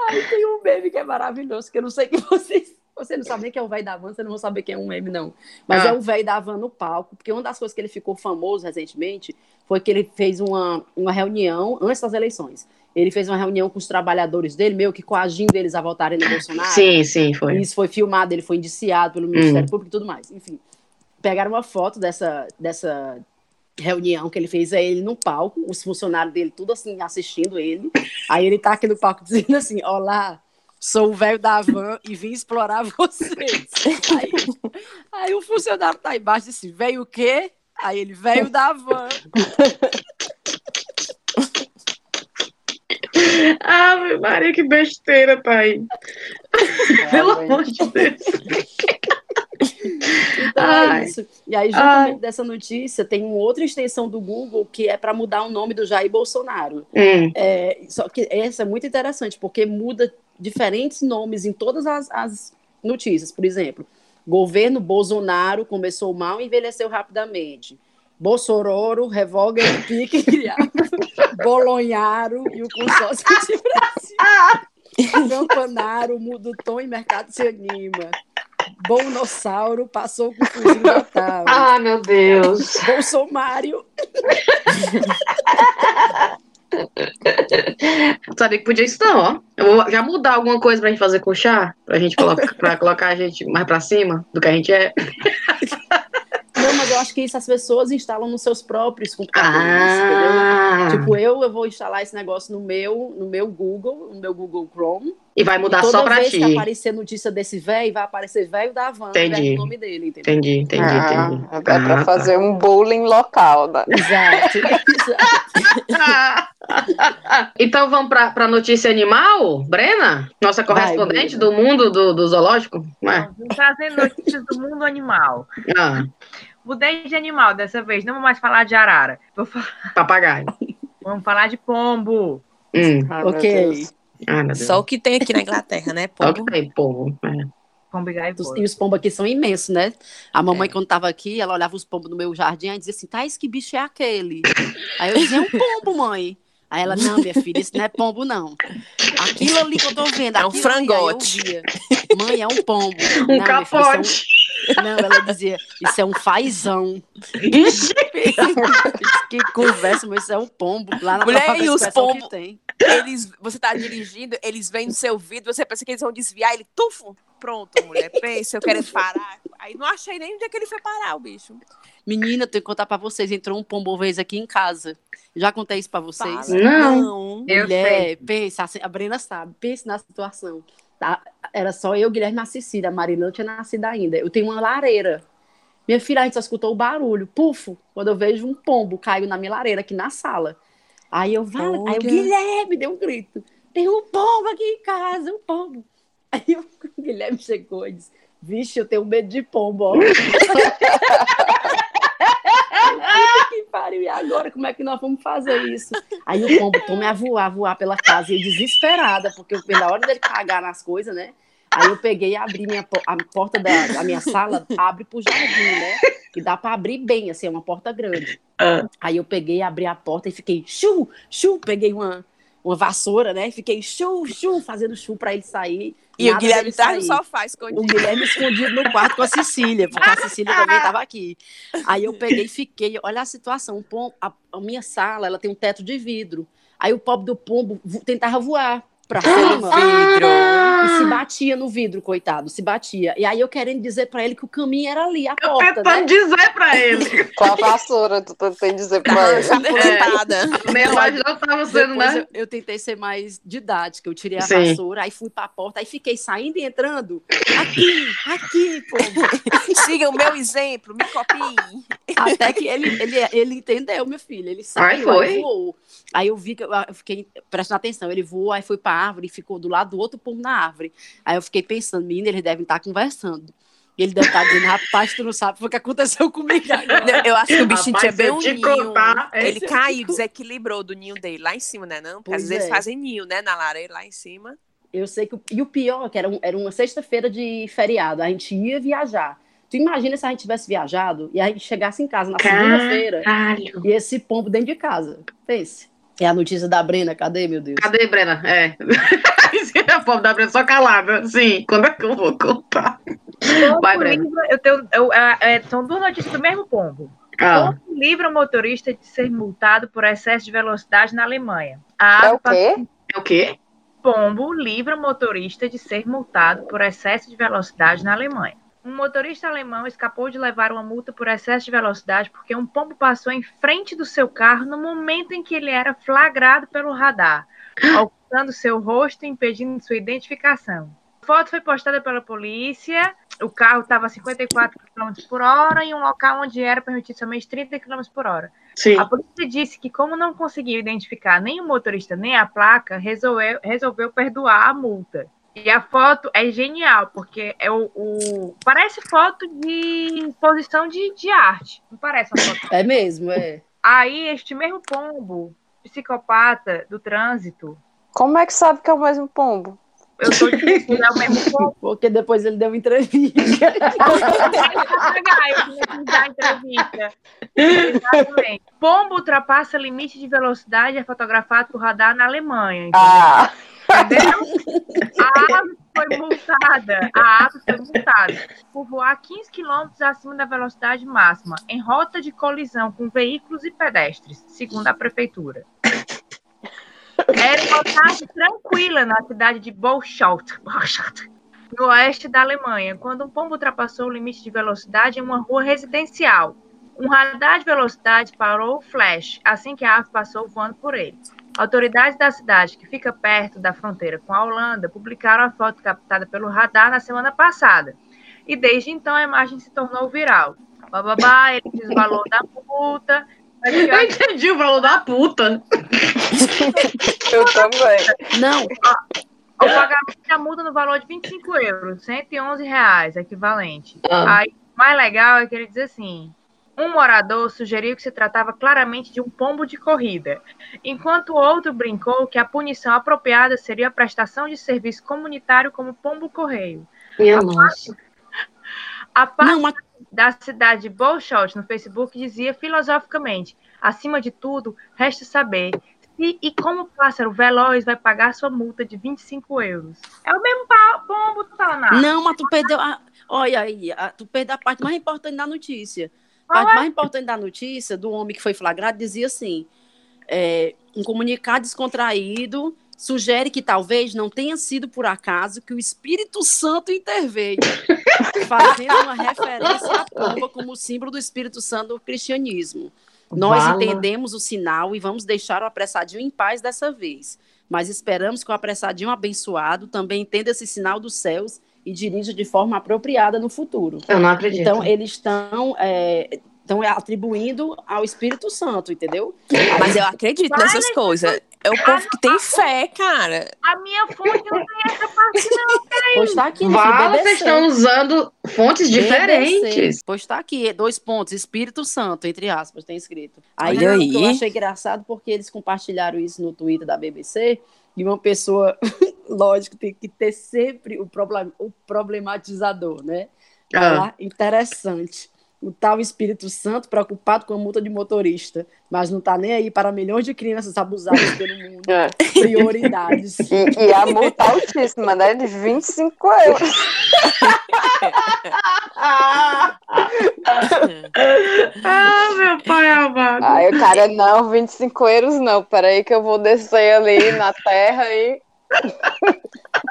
Speaker 2: Aí tem um meme que é maravilhoso, que eu não sei que vocês. Você não sabe nem quem é o velho da van, você não vai saber quem é um meme, não. Mas
Speaker 1: Ah.
Speaker 2: é o velho da van no palco, porque uma das coisas que ele ficou famoso recentemente foi que ele fez uma, uma reunião antes das eleições. Ele fez uma reunião com os trabalhadores dele, meio que coagindo eles a votarem no Bolsonaro.
Speaker 1: Sim, sim, foi.
Speaker 2: Isso foi filmado, ele foi indiciado pelo Ministério Público e tudo mais. Enfim, pegaram uma foto dessa, dessa reunião que ele fez, é ele no palco, os funcionários dele tudo assim, assistindo ele. Aí ele tá aqui no palco dizendo assim, olá, sou o velho da van e vim explorar vocês. Aí, aí o funcionário tá embaixo e disse, velho o quê? Aí ele, velho da van.
Speaker 1: Ave Maria, que besteira, tá aí. Pelo amor de Deus.
Speaker 2: Então
Speaker 1: Ai.
Speaker 2: é isso. E aí, juntamente dessa notícia, tem uma outra extensão do Google que é para mudar o nome do Jair Bolsonaro.
Speaker 1: Hum,
Speaker 2: É, só que essa é muito interessante, porque muda diferentes nomes em todas as, as notícias. Por exemplo, governo Bolsonaro começou mal e envelheceu rapidamente. Bolsororo revoga o pique criado. Bolonharo e o consórcio de Brasil. Campanaro muda o tom e mercado se anima. Bonossauro passou com fuzil natal.
Speaker 1: Ah, meu Deus.
Speaker 2: Bolsonaro
Speaker 1: Sabia que podia isso não, ó. Já mudar alguma coisa pra gente fazer com o chá? Pra gente colocar, pra colocar a gente mais pra cima do que a gente é.
Speaker 2: Eu acho que isso as pessoas instalam nos seus próprios computadores, entendeu?
Speaker 1: Ah,
Speaker 2: Tipo, eu, eu vou instalar esse negócio no meu, no meu Google, no meu Google Chrome.
Speaker 1: e vai mudar
Speaker 2: Toda
Speaker 1: só pra
Speaker 2: vez
Speaker 1: ti.
Speaker 2: que aparecer notícia desse velho, vai aparecer velho da van,
Speaker 1: Entendi.
Speaker 2: o nome dele, entendeu?
Speaker 1: Entendi, entendi,
Speaker 5: Ah,
Speaker 1: entendi.
Speaker 5: é pra
Speaker 1: Ah, tá.
Speaker 5: fazer um bullying local. Né?
Speaker 2: Exato. exato.
Speaker 1: então vamos pra, pra notícia animal, Brena? Nossa correspondente do mundo do, do zoológico?
Speaker 4: Vamos trazendo notícias do mundo animal.
Speaker 1: Ah,
Speaker 4: Mudei de animal dessa vez, não vou mais falar de arara. Vou fa-
Speaker 1: papagaio.
Speaker 4: Vamos falar de pombo.
Speaker 1: Hum.
Speaker 5: Ai, meu
Speaker 2: ok.
Speaker 5: Deus.
Speaker 3: Só o que tem aqui na Inglaterra, né,
Speaker 1: Só o que tem, povo. É.
Speaker 4: Pombo e.
Speaker 2: E os pombos aqui são imensos, né? A mamãe,
Speaker 3: É.
Speaker 2: quando tava aqui, ela olhava os pombos no meu jardim e dizia assim: Thais, que bicho é aquele? Aí eu dizia: é um pombo, mãe. Aí ela, não, minha filha, isso não é pombo, não. Aquilo ali que eu tô vendo.
Speaker 3: É um
Speaker 2: aquilo ali", aí eu
Speaker 3: frangote.
Speaker 2: Mãe, é um pombo.
Speaker 1: Um
Speaker 2: Não, é um-
Speaker 1: capote.
Speaker 2: Não, ela dizia, isso é um fazão.
Speaker 1: Ixi,
Speaker 2: que conversa, mas isso é um pombo. Lá na
Speaker 3: Mulher,
Speaker 2: própria
Speaker 3: e os pombos? Eles, você tá dirigindo, eles vêm no seu vidro, você pensa que eles vão desviar, ele tufo. Pronto, mulher, pensa, eu quero parar. Aí não achei nem onde é que ele foi parar, o bicho.
Speaker 2: Menina, eu tenho que contar pra vocês. Entrou um pombo vez aqui em casa. Já contei isso pra vocês.
Speaker 3: Fala.
Speaker 1: Não.
Speaker 4: Eu
Speaker 2: Mulher, pensa, assim, a Brena sabe, pense na situação. Tá? Era só eu, Guilherme e a Marina não tinha nascido ainda. Eu tenho uma lareira. Minha filha, a gente só escutou o barulho. Pufo, quando eu vejo um pombo caiu na minha lareira aqui na sala. Aí eu, vai, aí o. Guilherme deu um grito. Tem um pombo aqui em casa, um pombo. Aí eu- o Guilherme chegou e disse, vixe, eu tenho medo de pombo, ó. Puta que pariu, e agora como é que nós vamos fazer isso? Aí o pombo toma a voar, voar pela casa, e eu desesperada, porque na hora dele cagar nas coisas, né? Aí eu peguei e abri minha, a porta da, da minha sala, abre pro jardim, né? E dá pra abrir bem, assim, é uma porta grande.
Speaker 1: Ah.
Speaker 2: Aí eu peguei, abri a porta e fiquei chu, chu, peguei uma, uma vassoura, né? Fiquei chu, chu, fazendo chu pra ele sair.
Speaker 3: E o Guilherme tá no sofá
Speaker 2: O
Speaker 3: escondido.
Speaker 2: Guilherme escondido no quarto com a Cecília, porque a Cecília também estava aqui. Aí eu peguei e fiquei, olha a situação, o a, a minha sala, ela tem um teto de vidro. Aí o pobre do pombo tentava voar pra cima.
Speaker 3: Vidro.
Speaker 2: E se batia no vidro, coitado, se batia. E aí eu querendo dizer pra ele que o caminho era ali, a
Speaker 1: Eu
Speaker 2: porta,
Speaker 1: tentando
Speaker 2: né?
Speaker 1: dizer pra ele.
Speaker 5: Com a vassoura, tu tem que dizer pra
Speaker 3: Tá
Speaker 5: ele.
Speaker 3: chapuletada.
Speaker 1: A mensagem não estava sendo, né?
Speaker 2: eu, eu tentei ser mais didática, eu tirei a
Speaker 1: Sim.
Speaker 2: vassoura, aí fui pra porta, aí fiquei saindo e entrando. Aqui, aqui, pombo.
Speaker 3: Siga o meu exemplo, me copiem.
Speaker 2: Até que ele, ele, ele entendeu, meu filho. Ele saiu,
Speaker 1: foi?
Speaker 2: aí voou. Aí eu vi que eu eu fiquei prestando atenção. Ele voou, aí foi pra árvore e ficou do lado do outro pombo na árvore. Aí eu fiquei pensando, menina, eles devem estar conversando. E ele deve estar dizendo, rapaz, tu não sabe o que aconteceu comigo agora.
Speaker 3: Eu acho que o bichinho
Speaker 1: Rapaz,
Speaker 3: tinha bem um ninho.
Speaker 1: contar,
Speaker 3: Ele
Speaker 1: esse-
Speaker 3: caiu, desequilibrou do ninho dele lá em cima, né? Não? Porque
Speaker 2: Pois
Speaker 3: às vezes
Speaker 2: é.
Speaker 3: fazem ninho, né? Na lareira lá em cima.
Speaker 2: Eu sei que. o- E o pior, que era, um- era uma sexta-feira de feriado. A gente ia viajar. Tu imagina se a gente tivesse viajado e a gente chegasse em casa na segunda-feira e esse pombo dentro de casa. Pense. É a notícia da Brena, cadê, meu Deus?
Speaker 1: Cadê, Brena? É. a pobre da Brena só calada. Sim, quando é que eu vou contar? Vai,
Speaker 4: Pombo
Speaker 1: Breno.
Speaker 4: livra, eu tenho, eu, é, é, são duas notícias do mesmo pombo.
Speaker 1: Ah,
Speaker 4: Pombo livra o motorista de ser multado por excesso de velocidade na Alemanha. A
Speaker 5: É o quê?
Speaker 1: é o quê?
Speaker 4: Pombo livra o motorista de ser multado por excesso de velocidade na Alemanha. Um motorista alemão escapou de levar uma multa por excesso de velocidade porque um pombo passou em frente do seu carro no momento em que ele era flagrado pelo radar, ocultando seu rosto e impedindo sua identificação. A foto foi postada pela polícia. O carro estava a 54 km por hora em um local onde era permitido somente 30 km por hora.
Speaker 1: Sim.
Speaker 4: A polícia disse que, como não conseguiu identificar nem o motorista nem a placa, resolveu, resolveu perdoar a multa. E a foto é genial, porque é o, o- parece foto de exposição de, de arte. Não parece uma foto.
Speaker 2: É mesmo, é.
Speaker 4: Aí, este mesmo pombo, psicopata do trânsito,
Speaker 5: Como é que sabe que é o mesmo pombo?
Speaker 4: eu tô dizendo, é o mesmo pombo.
Speaker 2: Porque depois ele deu entrevista.
Speaker 4: eu dar entrevista. Exatamente. Pombo ultrapassa limite de velocidade é fotografado por radar na Alemanha. entendeu?
Speaker 5: Ah,
Speaker 4: Entendeu? A ave foi multada. A ave foi multada por voar 15 km acima da velocidade máxima, em rota de colisão com veículos e pedestres, segundo a prefeitura. Era uma tarde tranquila na cidade de Bolschaut, no oeste da Alemanha, quando um pombo ultrapassou o limite de velocidade em uma rua residencial. Um radar de velocidade parou o flash assim que a ave passou voando por ele. Autoridades da cidade, que fica perto da fronteira com a Holanda, publicaram a foto captada pelo radar na semana passada. E desde então a imagem se tornou viral. Bababá, ele diz o valor da multa. O
Speaker 1: Eu entendi o valor da puta.
Speaker 5: eu também.
Speaker 2: Não,
Speaker 4: O pagamento da multa no valor de 25 euros, 111 reais, equivalente.
Speaker 1: Ah.
Speaker 4: Aí, o mais legal é que ele diz assim: um morador sugeriu que se tratava claramente de um pombo de corrida, enquanto o outro brincou que a punição apropriada seria a prestação de serviço comunitário como pombo correio.
Speaker 1: Minha nossa.
Speaker 4: A parte
Speaker 2: não, mas
Speaker 4: da cidade de Bolshoi no Facebook dizia filosoficamente: acima de tudo, resta saber se e como o pássaro veloz vai pagar sua multa de 25 euros. É o mesmo pombo, tá na
Speaker 2: Não, mas tu perdeu a. Olha aí, a- tu perdeu a parte mais importante da notícia. A parte mais importante da notícia do homem que foi flagrado dizia assim: é, um comunicado descontraído sugere que talvez não tenha sido por acaso que o Espírito Santo interveio. fazendo uma referência à pomba como símbolo do Espírito Santo do cristianismo. Nós
Speaker 1: Vala.
Speaker 2: entendemos o sinal e vamos deixar o apressadinho em paz dessa vez. Mas esperamos que o apressadinho abençoado também entenda esse sinal dos céus e dirija de forma apropriada no futuro.
Speaker 1: Eu não acredito.
Speaker 2: Então, eles estão é, estão atribuindo ao Espírito Santo, entendeu?
Speaker 3: Mas eu acredito nessas coisas. É o povo que tem fé, cara.
Speaker 4: A minha fonte não tem essa parte, não.
Speaker 2: Pois está aqui,
Speaker 1: Vala,
Speaker 2: BBC.
Speaker 1: vocês estão usando fontes diferentes.
Speaker 2: Pois está aqui, dois pontos, Espírito Santo, entre aspas, tem escrito. Aí,
Speaker 3: Olha aí.
Speaker 2: eu achei engraçado porque eles compartilharam isso no Twitter da BBC e uma pessoa, lógico, tem que ter sempre o, problem, o problematizador, né?
Speaker 1: Ah.
Speaker 2: lá, interessante. O tal Espírito Santo preocupado com a multa de motorista, mas não está nem aí para milhões de crianças abusadas pelo mundo.
Speaker 5: É.
Speaker 2: Prioridades.
Speaker 5: E, e a multa altíssima, né? De 25 euros.
Speaker 1: Ah, meu pai amado.
Speaker 5: Aí o cara, não, 25 euros não. Peraí que eu vou descer ali na terra e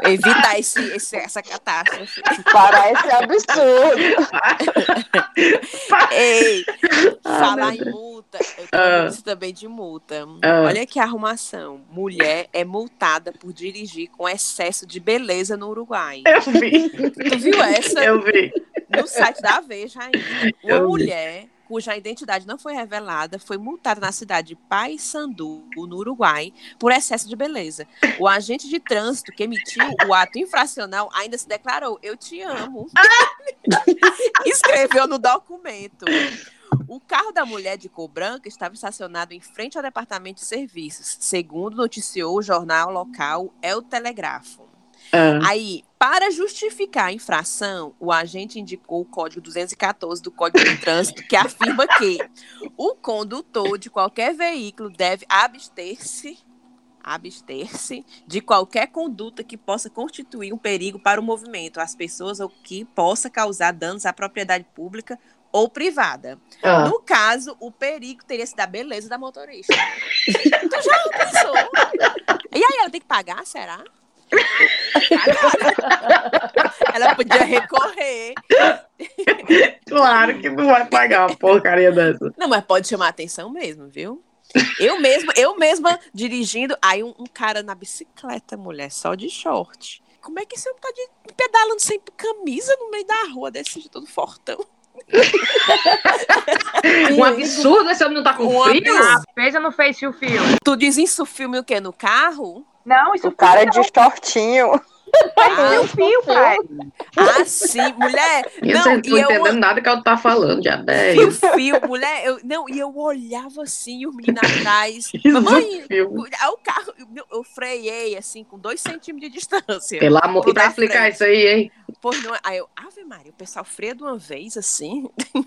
Speaker 3: Evitar esse, esse- essa catástrofe.
Speaker 5: parar esse absurdo.
Speaker 3: Ei,
Speaker 1: Ah,
Speaker 3: falar em multa, eu
Speaker 1: Ah.
Speaker 3: isso também de multa.
Speaker 1: Ah.
Speaker 3: Olha que arrumação. Mulher é multada por dirigir com excesso de beleza no Uruguai.
Speaker 1: Eu vi,
Speaker 3: Tu viu essa?
Speaker 1: eu vi.
Speaker 3: No site da Veja ainda. Uma
Speaker 1: Eu vi.
Speaker 3: Cuja identidade não foi revelada foi multada na cidade de Paysandu, no Uruguai, por excesso de beleza. O agente de trânsito que emitiu o ato infracional ainda se declarou: Eu te amo. Escreveu no documento. O carro da mulher de cor branca estava estacionado em frente ao departamento de serviços, segundo noticiou o jornal local El Telegrafo.
Speaker 1: Ah,
Speaker 3: Aí, para justificar a infração, o agente indicou o código 214 do Código de Trânsito, que afirma que o condutor de qualquer veículo deve abster-se abster-se de qualquer conduta que possa constituir um perigo para o movimento, às pessoas ou que possa causar danos à propriedade pública ou privada.
Speaker 1: ah.
Speaker 3: No caso, o perigo teria sido a beleza da motorista. tu já pensou? E aí ela tem que pagar, será? Ela podia recorrer.
Speaker 1: Claro que não vai pagar uma porcaria dessa.
Speaker 3: Não, mas pode chamar atenção mesmo, viu? Eu mesma, eu mesma dirigindo, aí um, um cara na bicicleta, mulher, só de short. Como é que esse homem tá de, pedalando sem camisa no meio da rua desse jeito todo fortão?
Speaker 1: Um absurdo, esse homem não tá com
Speaker 3: Um
Speaker 1: frio?
Speaker 3: absurdo.
Speaker 4: Ah, Veja no Face o filme.
Speaker 3: Tu diz isso filme o quê? No carro?
Speaker 4: Não, isso
Speaker 5: O cara de shortinho.
Speaker 3: Ah,
Speaker 4: o fio, pai.
Speaker 3: ah, sim, mulher. Não,
Speaker 1: vocês não estão
Speaker 3: e eu,
Speaker 1: entendendo nada que ela tá falando, já dez.
Speaker 3: fio, fio, mulher, eu, não, e eu olhava assim, e os meninos atrás.
Speaker 1: Isso,
Speaker 3: Mamãe,
Speaker 1: fio.
Speaker 3: aí o carro, eu, eu freiei assim, com dois centímetros de distância.
Speaker 1: Pelo amor, e pra explicar
Speaker 3: frente.
Speaker 1: isso aí, hein?
Speaker 3: Pois não, é. aí eu, Ave Maria, o pessoal freia de uma vez assim.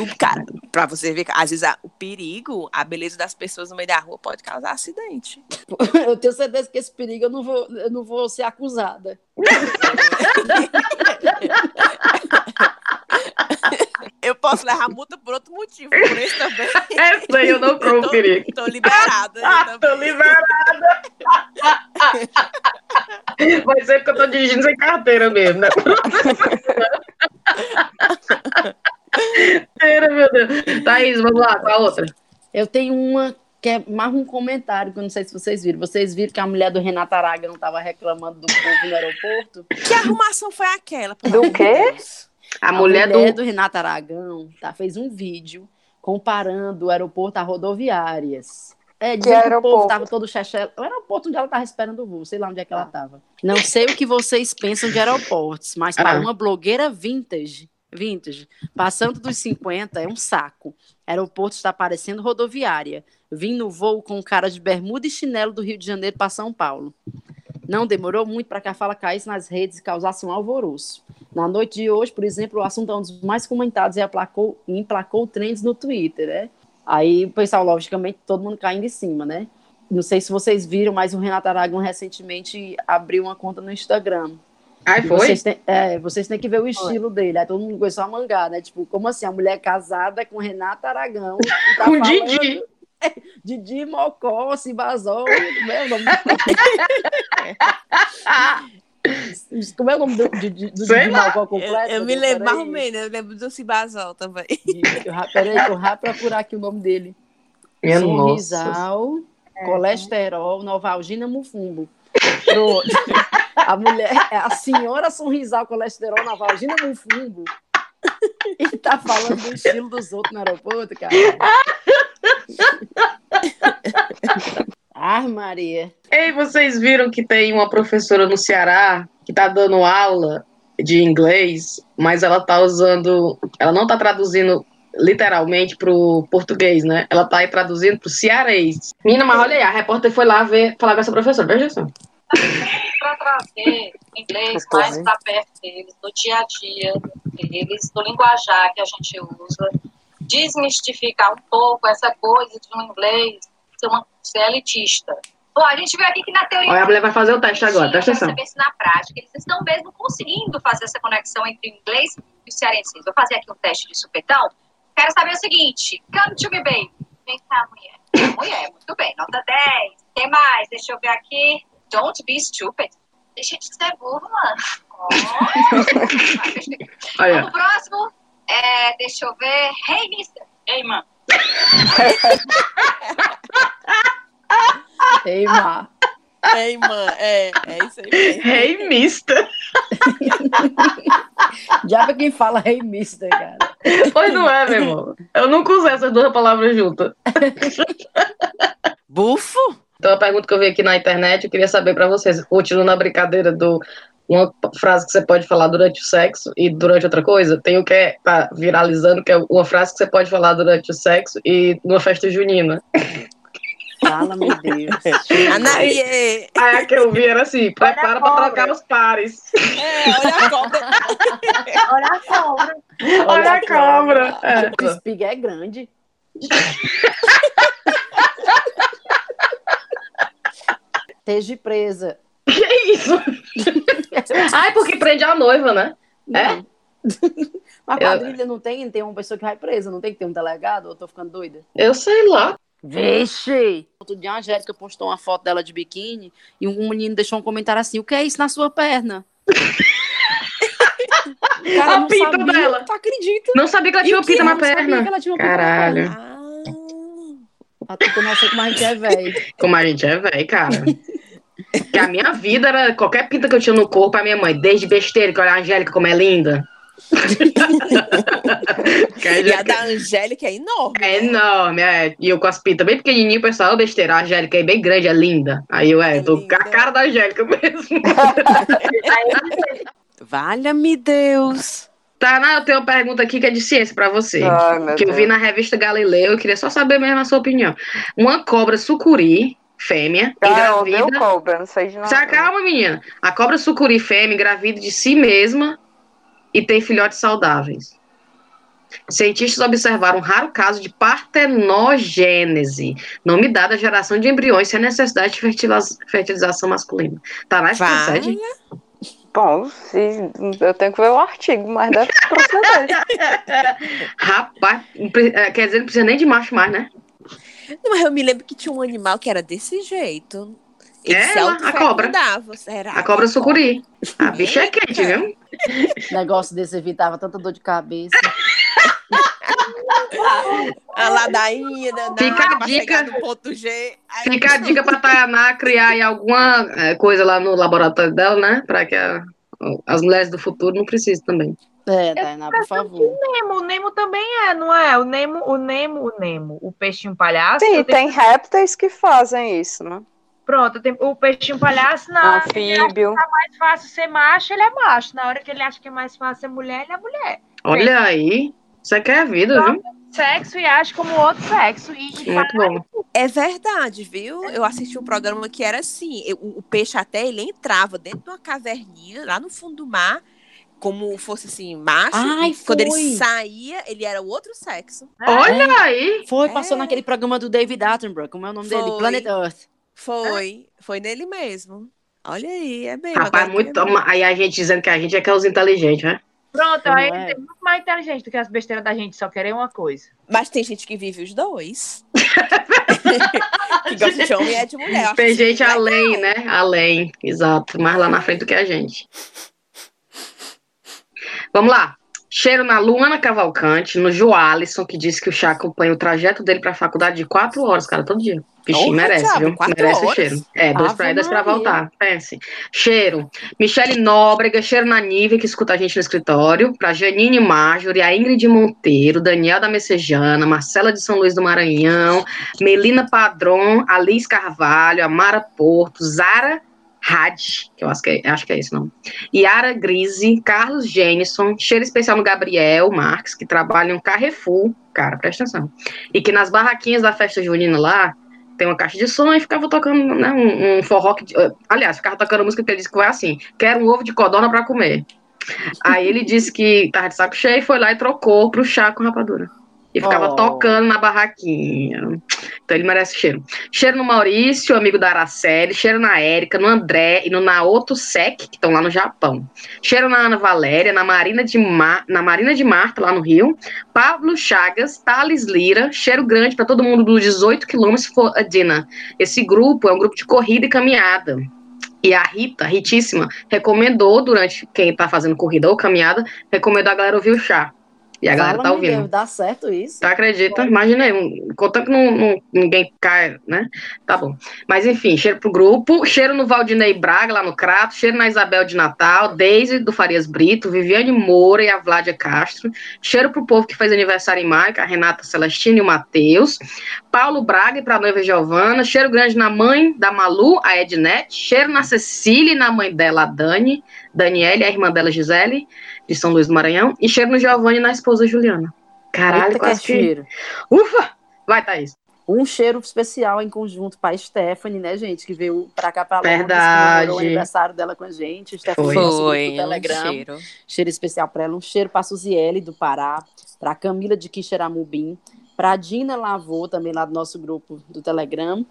Speaker 3: O cara, pra você ver, às vezes a- o perigo, a beleza das pessoas no meio da rua pode causar acidente.
Speaker 2: Eu tenho certeza que esse perigo eu não vou, eu não vou ser acusada.
Speaker 3: Eu posso levar multa por outro motivo, por esse também.
Speaker 1: Essa aí eu não corro
Speaker 3: tô,
Speaker 1: perigo.
Speaker 3: tô liberada.
Speaker 1: Ah,
Speaker 3: também.
Speaker 1: tô liberada. Vai ser porque eu tô dirigindo sem carteira mesmo, né? Carteira, meu Deus. Thaís, vamos lá, com a outra.
Speaker 2: Eu tenho uma que é mais um comentário, que eu não sei se vocês viram. Vocês viram que a mulher do Renato Araga não estava reclamando do povo no aeroporto?
Speaker 3: Que arrumação foi aquela?
Speaker 5: Do quê?
Speaker 3: Deus?
Speaker 1: A, mulher, do.
Speaker 2: do Renato Aragão tá, fez um vídeo comparando o aeroporto a rodoviárias. É, dizendo que, o
Speaker 5: aeroporto?
Speaker 2: povo tava todo chechel. O aeroporto onde ela tava esperando o voo, sei lá onde é que ela tava. Não sei o que vocês pensam de aeroportos, mas para
Speaker 1: Ah.
Speaker 2: uma blogueira vintage, vintage, passando dos 50 é um saco. Aeroporto está parecendo rodoviária. Vim no voo com cara de bermuda e chinelo do Rio de Janeiro para São Paulo. Não demorou muito para que a fala caísse nas redes e causasse um alvoroço. Na noite de hoje, por exemplo, o assunto é um dos mais comentados e aplacou, e emplacou trends no Twitter, né? Aí o pessoal, logicamente, todo mundo caindo em cima, né? Não sei se vocês viram, mas o Renato Aragão recentemente abriu uma conta no Instagram.
Speaker 1: Ai, foi?
Speaker 2: Vocês têm, é, vocês têm que ver o estilo dele. Aí todo mundo começou a mangar, né? Tipo, como assim? A mulher casada com Renato Aragão. tá
Speaker 1: Com
Speaker 2: falando-
Speaker 1: Didi.
Speaker 2: Didi Mocó, meu nome. Como é o nome do, de, de, do
Speaker 1: Sei
Speaker 2: de
Speaker 1: lá.
Speaker 2: Malcol
Speaker 3: Eu,
Speaker 2: completo?
Speaker 3: eu me
Speaker 2: Peraí.
Speaker 3: lembro mais ou menos, eu lembro do Cibazol também.
Speaker 2: Eu Peraí, eu já procurar aqui o nome dele.
Speaker 1: Minha.
Speaker 2: Sorrisal, colesterol, Novalgina Mufumbo. Pronto. A mulher, é a senhora Sorrisal, colesterol, Novalgina Mufumbo. E tá falando do estilo dos outros no aeroporto, cara. Ah, Maria.
Speaker 1: Ei, vocês viram que tem uma professora no Ceará que tá dando aula de inglês, mas ela tá usando. Ela não tá traduzindo literalmente pro português, né? Ela tá aí traduzindo pro cearês. Menina, mas olha aí, a repórter foi lá ver, falar com essa professora, veja só.
Speaker 7: para trazer o inglês mais para perto deles, do dia a dia deles, do linguajar que a gente usa, desmistificar um pouco essa coisa de um inglês ser, uma, ser elitista.
Speaker 8: Bom, a gente viu aqui que na teoria.
Speaker 1: Olha, a mulher vai fazer o teste agora, presta atenção.
Speaker 8: saber se na prática eles estão mesmo conseguindo fazer essa conexão entre o inglês e o cearense. Vou fazer aqui um teste de supetão. Quero saber o seguinte: Come to me, baby. Vem cá, mulher. Mulher, muito bem, nota 10. Quem mais? Deixa eu ver aqui. Don't be stupid. Deixa de ser burro, mano. Oh.
Speaker 1: Olha,
Speaker 8: Vamos pro próximo. É, deixa eu ver. Hey, mister.
Speaker 7: Mano.
Speaker 2: Ei, Mar.
Speaker 3: Ei, mãe, é, é isso aí mesmo.
Speaker 1: hey, mister.
Speaker 2: Já pra quem fala Hey Mister, cara.
Speaker 1: Pois não é, meu irmão. Eu nunca usei essas duas palavras juntas.
Speaker 3: Bufo?
Speaker 1: Então, a pergunta que eu vi aqui na internet, eu queria saber pra vocês, continuando na brincadeira do uma frase que você pode falar durante o sexo e durante outra coisa, tem o que é tá viralizando, que é uma frase que você pode falar durante o sexo e numa festa junina.
Speaker 2: Fala, meu Deus.
Speaker 3: Anaie!
Speaker 1: Aí a que eu vi era assim, prepara pra
Speaker 4: cobra.
Speaker 1: trocar os pares.
Speaker 3: É, olha a cobra.
Speaker 4: Olha a cobra.
Speaker 1: Olha a cobra. É.
Speaker 2: O Spig é grande. Esteja presa.
Speaker 1: Que isso? Ai, porque prende a noiva, né? É?
Speaker 2: Não. Mas quadrilha não tem, tem uma pessoa que vai presa, não tem que ter um delegado, ou eu tô ficando doida?
Speaker 1: Eu sei lá.
Speaker 2: Vixe! Outro dia a Angélica postou uma foto dela de biquíni e um menino deixou um comentário assim: o que é isso na sua perna? O cara
Speaker 1: A
Speaker 2: não
Speaker 1: pinta
Speaker 2: sabia,
Speaker 1: dela.
Speaker 2: Tu acredita?
Speaker 1: Não sabia que ela tinha uma pinta na
Speaker 2: Eu não sabia
Speaker 1: perna.
Speaker 2: que ela tinha uma pinta na
Speaker 1: Caralho.
Speaker 3: Ah,
Speaker 2: Ah, tu não sei como a gente é velho.
Speaker 1: Como a gente é velho, cara. Que a minha vida era qualquer pinta que eu tinha no corpo, a minha mãe, desde besteira, que olha a Angélica como é linda.
Speaker 3: E a da Angélica é enorme.
Speaker 1: é enorme, é. E eu com as pintas bem pequenininho, o pessoal, "Ô, besteira, a Angélica é bem grande, é linda. Aí eu, é,
Speaker 3: É
Speaker 1: tô com a cara da Angélica mesmo.
Speaker 3: Valha-me Deus.
Speaker 1: Tá, não, eu tenho uma pergunta aqui que é de ciência pra você.
Speaker 5: Ai,
Speaker 1: que eu
Speaker 5: Deus.
Speaker 1: vi na revista Galileu, eu queria só saber mesmo a sua opinião. Uma cobra sucuri, fêmea,
Speaker 5: Ah,
Speaker 1: engravida.
Speaker 5: cobra, não sei de nada.
Speaker 1: Se acalma, menina. A cobra sucuri fêmea engravida de si mesma e tem filhotes saudáveis. Cientistas observaram um raro caso de partenogênese, nome dado à geração de embriões sem necessidade de fertiliza- fertilização masculina. Tá na
Speaker 3: Vai.
Speaker 1: procede?
Speaker 5: Bom, se- eu tenho que ver o artigo, mas deve proceder.
Speaker 1: Rapaz, é, quer dizer, não precisa nem de macho mais, né?
Speaker 3: Não, mas eu me lembro que tinha um animal que era desse jeito. Ele
Speaker 1: É,
Speaker 3: se
Speaker 1: ela, a cobra.
Speaker 3: Será?
Speaker 1: A cobra sucuri. A bicha é quente, viu?
Speaker 2: Negócio desse evitava tanta dor de cabeça.
Speaker 3: A ladainha, danada,
Speaker 1: Fica a dica.
Speaker 3: no ponto G. Aí-
Speaker 1: Fica a dica pra Tayaná criar aí alguma é, coisa lá no laboratório dela, né? Pra que a- as mulheres do futuro não precisem também.
Speaker 2: É, Tainá, por favor.
Speaker 4: Nemo, o Nemo também é, não é? O Nemo, o Nemo, o Nemo, o peixinho palhaço.
Speaker 5: Sim, tem répteis que fazem isso, né?
Speaker 4: Pronto, tem- o peixinho palhaço, na hora que ele acha
Speaker 5: Anfíbio.
Speaker 4: mais fácil ser macho, ele é macho. Na hora que ele acha que é mais fácil ser mulher, ele é mulher.
Speaker 1: Olha aí. Isso aqui é vida, viu?
Speaker 4: Sexo e age como outro sexo. E,
Speaker 1: Muito bom.
Speaker 3: É verdade, viu? Eu assisti um programa que era assim, eu- o, o peixe até ele entrava dentro de uma caverninha lá no fundo do mar, como fosse assim, macho.
Speaker 2: Ai,
Speaker 3: e quando ele saía, ele era o outro sexo.
Speaker 1: Olha aí.
Speaker 2: Foi, passou
Speaker 3: É.
Speaker 2: naquele programa do David Attenborough, como é o nome dele?
Speaker 3: Foi.
Speaker 2: Planet Earth.
Speaker 3: Foi, foi nele mesmo. Olha aí, é bem.
Speaker 1: Rapaz, muito. Aí a gente dizendo que a gente é que é os inteligentes, né?
Speaker 4: Pronto, aí
Speaker 2: é?
Speaker 4: ele é muito mais inteligente do que as besteiras da gente, só querer uma coisa.
Speaker 3: Mas tem gente que vive os dois. que gosta de homem é de mulher.
Speaker 1: Tem gente além, né? Além, exato. Mais lá na frente do que a gente. Vamos lá. Cheiro na Luana Cavalcante, no Joalisson, que disse que o chá acompanha o trajeto dele para a faculdade de quatro horas, cara, todo dia. Bichinho merece, viu?
Speaker 3: quatro
Speaker 1: merece o
Speaker 3: horas?
Speaker 1: cheiro. É, dois
Speaker 2: Ave
Speaker 1: pra ir, dois pra voltar. Pense. Cheiro. Michele Nóbrega, cheiro na Nívia, que escuta a gente no escritório. Pra Janine Marjorie, a Ingrid Monteiro, Daniel da Messejana, Marcela de São Luís do Maranhão, Melina Padron, Alice Carvalho, Amara Porto, Zara Had, que eu acho que é, acho que é esse nome. Yara Grise, Carlos Jenison, cheiro especial no Gabriel Marques, que trabalha em um Carrefour, cara, presta atenção. E que nas barraquinhas da festa junina lá, tem uma caixa de som e ficava tocando né, um, um forró. Que, aliás, ficava tocando música que ele disse que foi assim: quero um ovo de codorna para comer. Aí ele disse que tava de saco cheio e foi lá e trocou pro chá com rapadura. E ficava
Speaker 2: Oh.
Speaker 1: tocando na barraquinha. Então ele merece cheiro. Cheiro no Maurício, amigo da Araceli. Cheiro na Érica, no André e no Naoto Sec, que estão lá no Japão. Cheiro na Ana Valéria, na Marina de, Mar... na Marina de Marta, lá no Rio. Pablo Chagas, Thales Lira. Cheiro grande para todo mundo dos 18 quilômetros for a Dina. Esse grupo é um grupo de corrida e caminhada. E a Rita, Ritíssima, recomendou durante quem tá fazendo corrida ou caminhada, recomendou a galera ouvir o chá. E a galera tá ouvindo.
Speaker 2: Deus, dá certo isso?
Speaker 1: Tá, acredita? Imagina aí, um, contando que não, não- ninguém cai, né? Tá bom. Mas enfim, cheiro pro grupo, cheiro no Valdinei Braga, lá no Crato, cheiro na Isabel de Natal, Deise do Farias Brito, Viviane Moura e a Vládia Castro, cheiro pro povo que fez aniversário em maio, é a Renata Celestino e o Matheus, Paulo Braga e pra noiva Giovana, cheiro grande na mãe da Malu, a Ednete, cheiro na Cecília e na mãe dela, a Dani, Daniele, a irmã dela, Gisele, de São Luís do Maranhão, e cheiro no Giovanni e na esposa Juliana. Caralho,
Speaker 2: Eita, que é
Speaker 1: quase que...
Speaker 2: cheiro.
Speaker 1: Ufa! Vai, Thaís.
Speaker 2: Um cheiro especial em conjunto para Stephanie, né, gente? Que veio pra cá pra Londres,
Speaker 1: Verdade.
Speaker 2: comemorou o aniversário dela com a gente. Stephanie
Speaker 1: Foi.
Speaker 3: Foi, um
Speaker 2: Telegram.
Speaker 3: cheiro.
Speaker 2: Cheiro especial para ela. Um cheiro para Suziele, do Pará. Para Camila de Quixeramobim. Para Dina Lavô, também lá do nosso grupo do Telegram.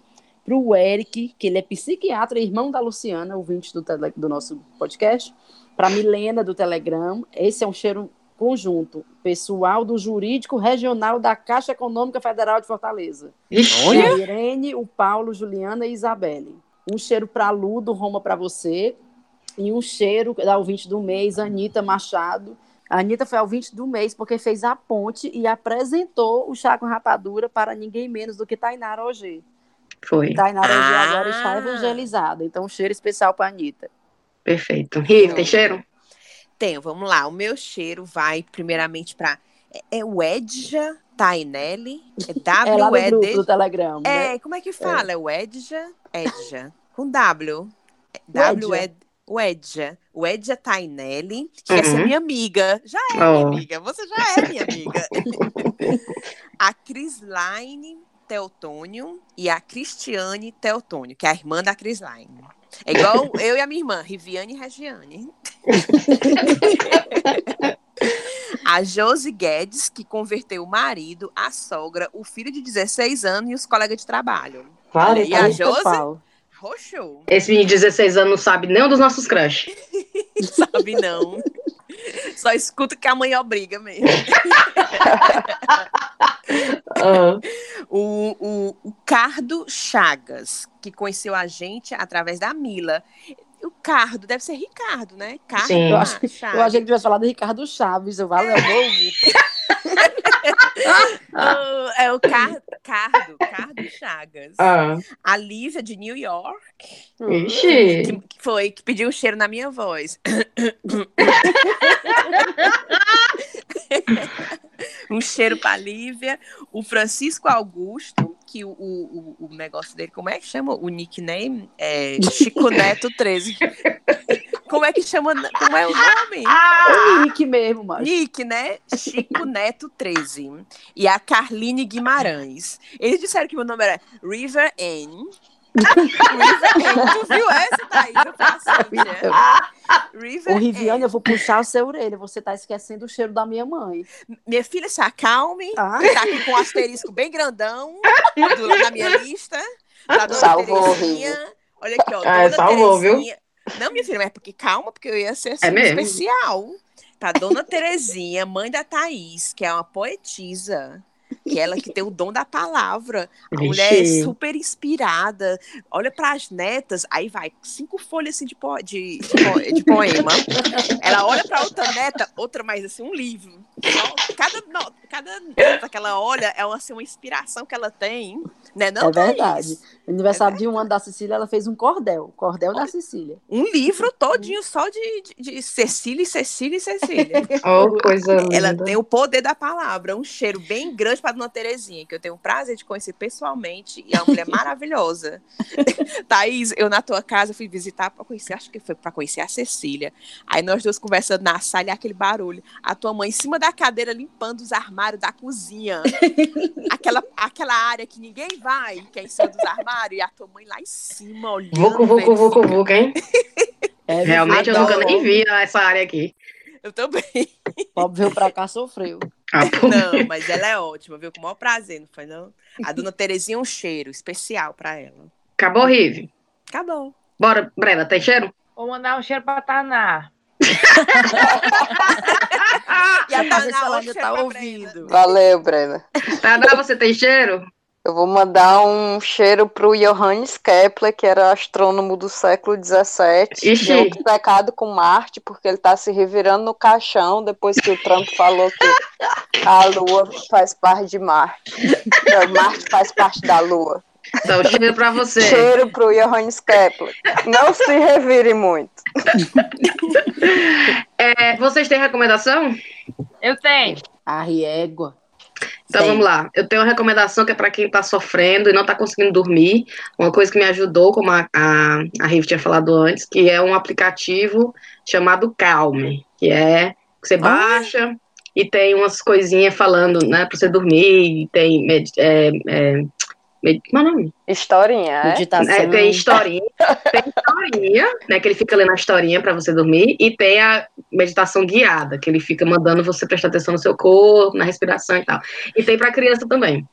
Speaker 2: Para o Eric, que ele é psiquiatra, irmão da Luciana, ouvinte do, tele, do nosso podcast. Para Milena, do Telegram. Esse é um cheiro conjunto. Pessoal do Jurídico Regional da Caixa Econômica Federal de Fortaleza.
Speaker 1: Ixi,
Speaker 2: A Irene, o Paulo, Juliana e Isabelle. Um cheiro para Lu, do Roma para você. E um cheiro da ouvinte do mês, Anitta Machado. A Anitta foi a ouvinte do mês porque fez a ponte e apresentou o chá com rapadura para ninguém menos do que Tainara Ogê.
Speaker 1: Foi.
Speaker 2: Tainara
Speaker 3: Ah.
Speaker 2: agora está evangelizada. Então, um cheiro especial para a Anitta.
Speaker 1: Perfeito. Riff, tem cheiro?
Speaker 3: Tenho, vamos lá. O meu cheiro vai primeiramente para é, é o Edja Tainelli, é
Speaker 2: É lá no grupo
Speaker 3: W
Speaker 2: do Telegram. né?
Speaker 3: É, como é que fala? É o Edja, Edja, com W. É,
Speaker 2: O
Speaker 3: W
Speaker 2: Edja.
Speaker 3: é o Edja, o Edja Tainelli, que quer ser
Speaker 1: Uhum.
Speaker 3: minha amiga. Já é
Speaker 1: Oh.
Speaker 3: minha amiga, você já é minha amiga. a Crislaine Teotônio e a Cristiane Teotônio, que é a irmã da Crislaine. É igual eu e a minha irmã, Riviane e Regiane. A Josi Guedes, que converteu o marido, a sogra, o filho de 16 anos e os colegas de trabalho.
Speaker 1: Vale.
Speaker 3: E a Josi?
Speaker 2: pau.
Speaker 3: Roxo.
Speaker 1: Esse menino de 16 anos não sabe nem um dos nossos crush.
Speaker 3: Sabe não. Só escuta que a mãe obriga mesmo. O, o, o Cardo Chagas, que conheceu a gente através da Mila. O Cardo, deve ser Ricardo, né? Cardo
Speaker 1: Sim.
Speaker 2: Eu acho-
Speaker 3: Chagas.
Speaker 2: Eu achei que tivesse falado Ricardo Chaves. Eu valeu.
Speaker 3: O- é o Car, Cardo, Cardo Chagas.
Speaker 1: ah.
Speaker 3: A Lívia de New York,
Speaker 1: Ixi.
Speaker 3: que, que foi, que pediu um cheiro na minha voz. um cheiro pra Lívia. O Francisco Augusto, que o, o, o negócio dele, como é que chama? O nickname? É Chico Neto 13. Como é que chama? Como é o nome?
Speaker 2: O Nick mesmo, mas.
Speaker 3: Nick, né? Chico Neto 13. E a Carline Guimarães. Eles disseram que meu nome era River N. River N. Tu viu essa, Thaís? Eu faço assim, né? River
Speaker 2: Ô, Riviane,
Speaker 3: N.
Speaker 2: eu vou puxar o seu orelha. Você tá esquecendo o cheiro da minha mãe.
Speaker 3: Minha filha, se acalme.
Speaker 2: Tá?
Speaker 3: Tá aqui com um asterisco bem grandão do- na minha lista. Da dona
Speaker 5: Salvou,
Speaker 3: Terezinha. Olha aqui, ó.
Speaker 1: Ah,
Speaker 3: Dona
Speaker 1: salvou, viu?
Speaker 3: Terezinha. Não, minha filha, mas porque calma, porque eu ia ser assim,
Speaker 1: É mesmo?
Speaker 3: especial. Tá, Dona Terezinha, mãe da Thaís, que é uma poetisa. Que ela que tem o dom da palavra. A
Speaker 1: Vixe.
Speaker 3: mulher é super inspirada. Olha para as netas, aí vai cinco folhas assim de, po de, de, po- de poema. Ela olha para outra neta, outra mais assim, um livro. Cada, não, cada neta que ela olha é uma, assim, uma inspiração que ela tem. Né? Não,
Speaker 2: é verdade. No aniversário de um ano da Cecília, ela fez um cordel. Cordel da Cecília.
Speaker 3: Um livro todinho só de, de, de Cecília, Cecília e Cecília.
Speaker 1: Oh, coisa linda.
Speaker 3: Ela tem o poder da palavra, um cheiro bem grande para Dona Terezinha, que eu tenho o prazer de conhecer pessoalmente, e é uma mulher maravilhosa. Thaís, eu na tua casa fui visitar para conhecer, acho que foi para conhecer a Cecília. Aí nós duas conversando na sala e aquele barulho. A tua mãe em cima da cadeira limpando os armários da cozinha. aquela, aquela área que ninguém vai, que é em cima dos armários, e a tua mãe lá em cima olhando.
Speaker 1: Vucu, vucu, vucu, vucu, hein?
Speaker 2: É,
Speaker 1: Realmente eu nunca nem vi essa área aqui.
Speaker 3: Eu também.
Speaker 2: Pobre veio pra cá, sofreu.
Speaker 1: Ah.
Speaker 3: Não, mas ela é ótima, viu? Com o maior prazer, não foi não? A dona Terezinha é um cheiro especial pra ela.
Speaker 1: Acabou, Rive.
Speaker 3: Acabou.
Speaker 1: Bora, Brenda, tem cheiro?
Speaker 4: Vou mandar um cheiro pra Taná.
Speaker 3: E a Tainá chega
Speaker 2: tá ouvindo.
Speaker 5: Valeu, Brenda.
Speaker 1: Tadá, você tem cheiro?
Speaker 5: Eu vou mandar um cheiro pro Johannes Kepler, que era astrônomo do século XVII,
Speaker 1: Ixi.
Speaker 5: e é obcecado com Marte, porque ele tá se revirando no caixão depois que o Trump falou que a Lua faz parte de Marte. Então, Marte faz parte da Lua.
Speaker 1: Então, cheiro pra você.
Speaker 5: Cheiro pro Johannes Kepler. Não se revire muito.
Speaker 1: É, vocês têm recomendação?
Speaker 4: Eu tenho.
Speaker 2: A riégua.
Speaker 1: Então
Speaker 2: Tem.
Speaker 1: vamos lá. Eu tenho uma recomendação que é para quem está sofrendo e não está conseguindo dormir. Uma coisa que me ajudou, como a, a, a Riv tinha falado antes, que é um aplicativo chamado Calme, que é que você baixa e tem umas coisinhas falando, né, para você dormir. E tem é, é, med, como é o nome?
Speaker 5: Historinha, é?
Speaker 2: Meditação.
Speaker 1: É, tem historinha, tem historinha, né? Que ele fica lendo a historinha para você dormir, e tem a meditação guiada, que ele fica mandando você prestar atenção no seu corpo, na respiração e tal. E tem para criança também.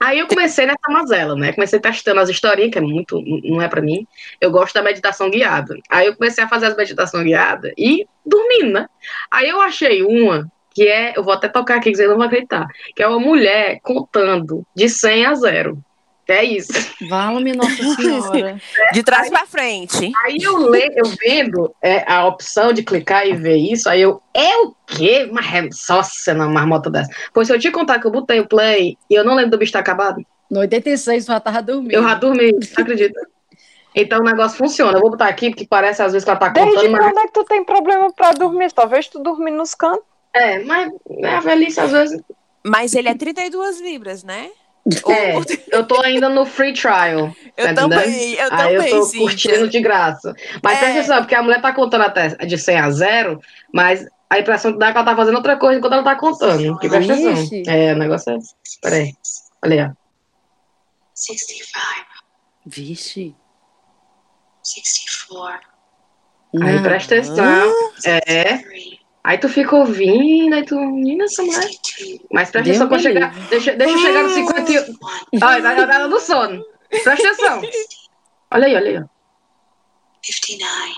Speaker 1: Aí eu comecei nessa mazela, né? Comecei testando as historinhas, que é muito, não é para mim. Eu gosto da meditação guiada. Aí eu comecei a fazer as meditações guiadas e dormindo, né? Aí eu achei uma que é, eu vou até tocar aqui que vocês não vão acreditar, que é uma mulher contando de 100 a 0. É isso.
Speaker 2: Vala-me Nossa Senhora.
Speaker 3: De trás pra frente.
Speaker 1: Aí eu, le, eu vendo é, a opção de clicar e ver isso, aí eu, é o quê? Mas é só cena marmota dessa. Pois se eu te contar que eu botei o play e eu não lembro do bicho estar acabado,
Speaker 2: No 86 já tava dormindo.
Speaker 1: eu já dormi, você acredita? Então o negócio funciona. Eu vou botar aqui, porque parece às vezes que ela tá
Speaker 5: Desde
Speaker 1: contando, mas.
Speaker 5: quando é que tu tem problema pra dormir? Talvez tu dormir nos cantos.
Speaker 1: É, mas é a velhice às vezes.
Speaker 3: Mas ele é 32 libras, né?
Speaker 1: É, eu tô ainda no free trial.
Speaker 3: eu
Speaker 1: tá
Speaker 3: também, eu
Speaker 1: Aí eu
Speaker 3: também,
Speaker 1: tô
Speaker 3: Cíntia.
Speaker 1: curtindo de graça. Mas
Speaker 3: É.
Speaker 1: presta atenção, porque a mulher tá contando até de 100 a 0, mas a impressão que dá é que ela tá fazendo outra coisa enquanto ela tá contando. Porque presta atenção. É, o negócio é. Peraí. Olha aí, ó.
Speaker 8: 65,
Speaker 2: Vixe.
Speaker 8: 64,
Speaker 1: Aí presta atenção. É.
Speaker 8: 63,
Speaker 1: Aí tu fica ouvindo, aí tu. Menina, essa mulher.
Speaker 8: 62,
Speaker 1: Mas presta atenção quando chegar. Deixa, deixa eu chegar no 51. Olha, vai dar no sono. Presta atenção. Olha aí, olha aí. ó.
Speaker 8: 59,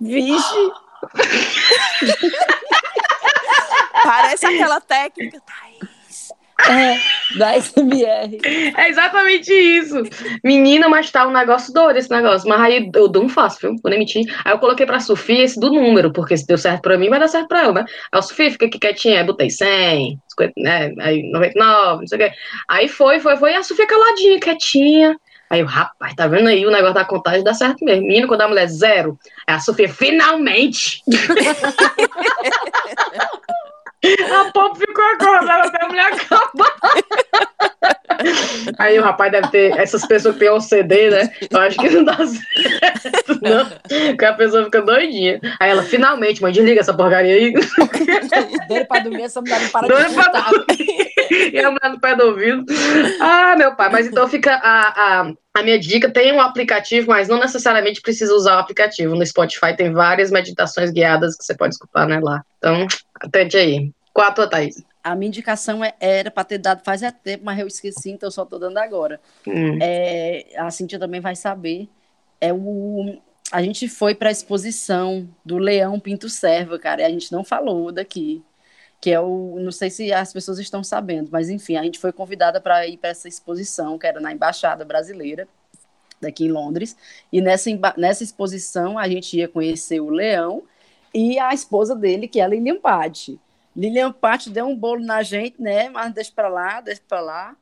Speaker 2: Vixe.
Speaker 3: Parece aquela técnica, Thaís.
Speaker 2: É, da SMR.
Speaker 1: É exatamente isso. Menina, mas tá um negócio doido esse negócio. Mas aí eu dou um fácil, viu? Vou nem mentir. Aí eu coloquei pra Sofia esse do número, porque se deu certo pra mim, vai dar certo pra ela, né? Aí a Sofia fica aqui quietinha, aí botei 100, 50, né? Aí 99, não sei o quê. Aí foi, foi, foi. E a Sofia caladinha, quietinha. Aí eu, rapaz, tá vendo aí o negócio da contagem dá certo mesmo. Menino, quando a mulher zero, aí a Sofia, finalmente! a Pop ficou acordada até a mulher acabar. Aí o rapaz deve ter. Essas pessoas que têm OCD, né? Eu acho que não dá certo, não. Porque a pessoa fica doidinha. Aí ela, finalmente, mãe, desliga essa porcaria aí.
Speaker 2: Doido pra dormir, essa mulher não para de
Speaker 1: Doido pra
Speaker 2: digitar.
Speaker 1: e a mulher no pé do ouvido. Ah, meu pai, mas então fica a, a, a minha dica: tem um aplicativo, mas não necessariamente precisa usar o aplicativo. No Spotify tem várias meditações guiadas que você pode escutar, né, lá. Então, atente aí. Qual a tua, Thaís?
Speaker 2: A minha indicação é- era para ter dado faz tempo, mas eu esqueci, então eu só tô dando agora.
Speaker 1: Hum.
Speaker 2: É, a Cintia também vai saber. É o, a gente foi para a exposição do Leão Pinto Serva, cara, e a gente não falou daqui. Que é o, não sei se as pessoas estão sabendo, mas enfim, a gente foi convidada para ir para essa exposição, que era na Embaixada Brasileira, daqui em Londres, e nessa, nessa exposição a gente ia conhecer o Leão e a esposa dele, que é a Lilian Patti. Lilian Patti deu um bolo na gente, né, mas deixa para lá, deixa para lá,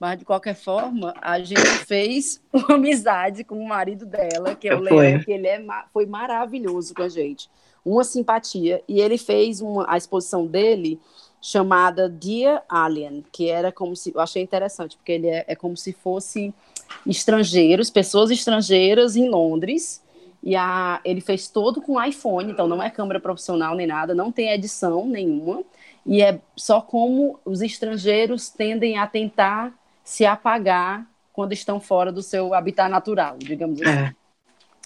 Speaker 2: mas de qualquer forma, a gente fez uma amizade com o marido dela, que é o Leão, que ele é, foi maravilhoso com a gente uma simpatia. E ele fez uma, a exposição dele chamada Dear Alien, que era como se. Eu achei interessante, porque ele é, é como se fosse estrangeiros, pessoas estrangeiras em Londres. E a, ele fez todo com iPhone, então não é câmera profissional nem nada, não tem edição nenhuma. E é só como os estrangeiros tendem a tentar se apagar quando estão fora do seu habitat natural, digamos assim. É.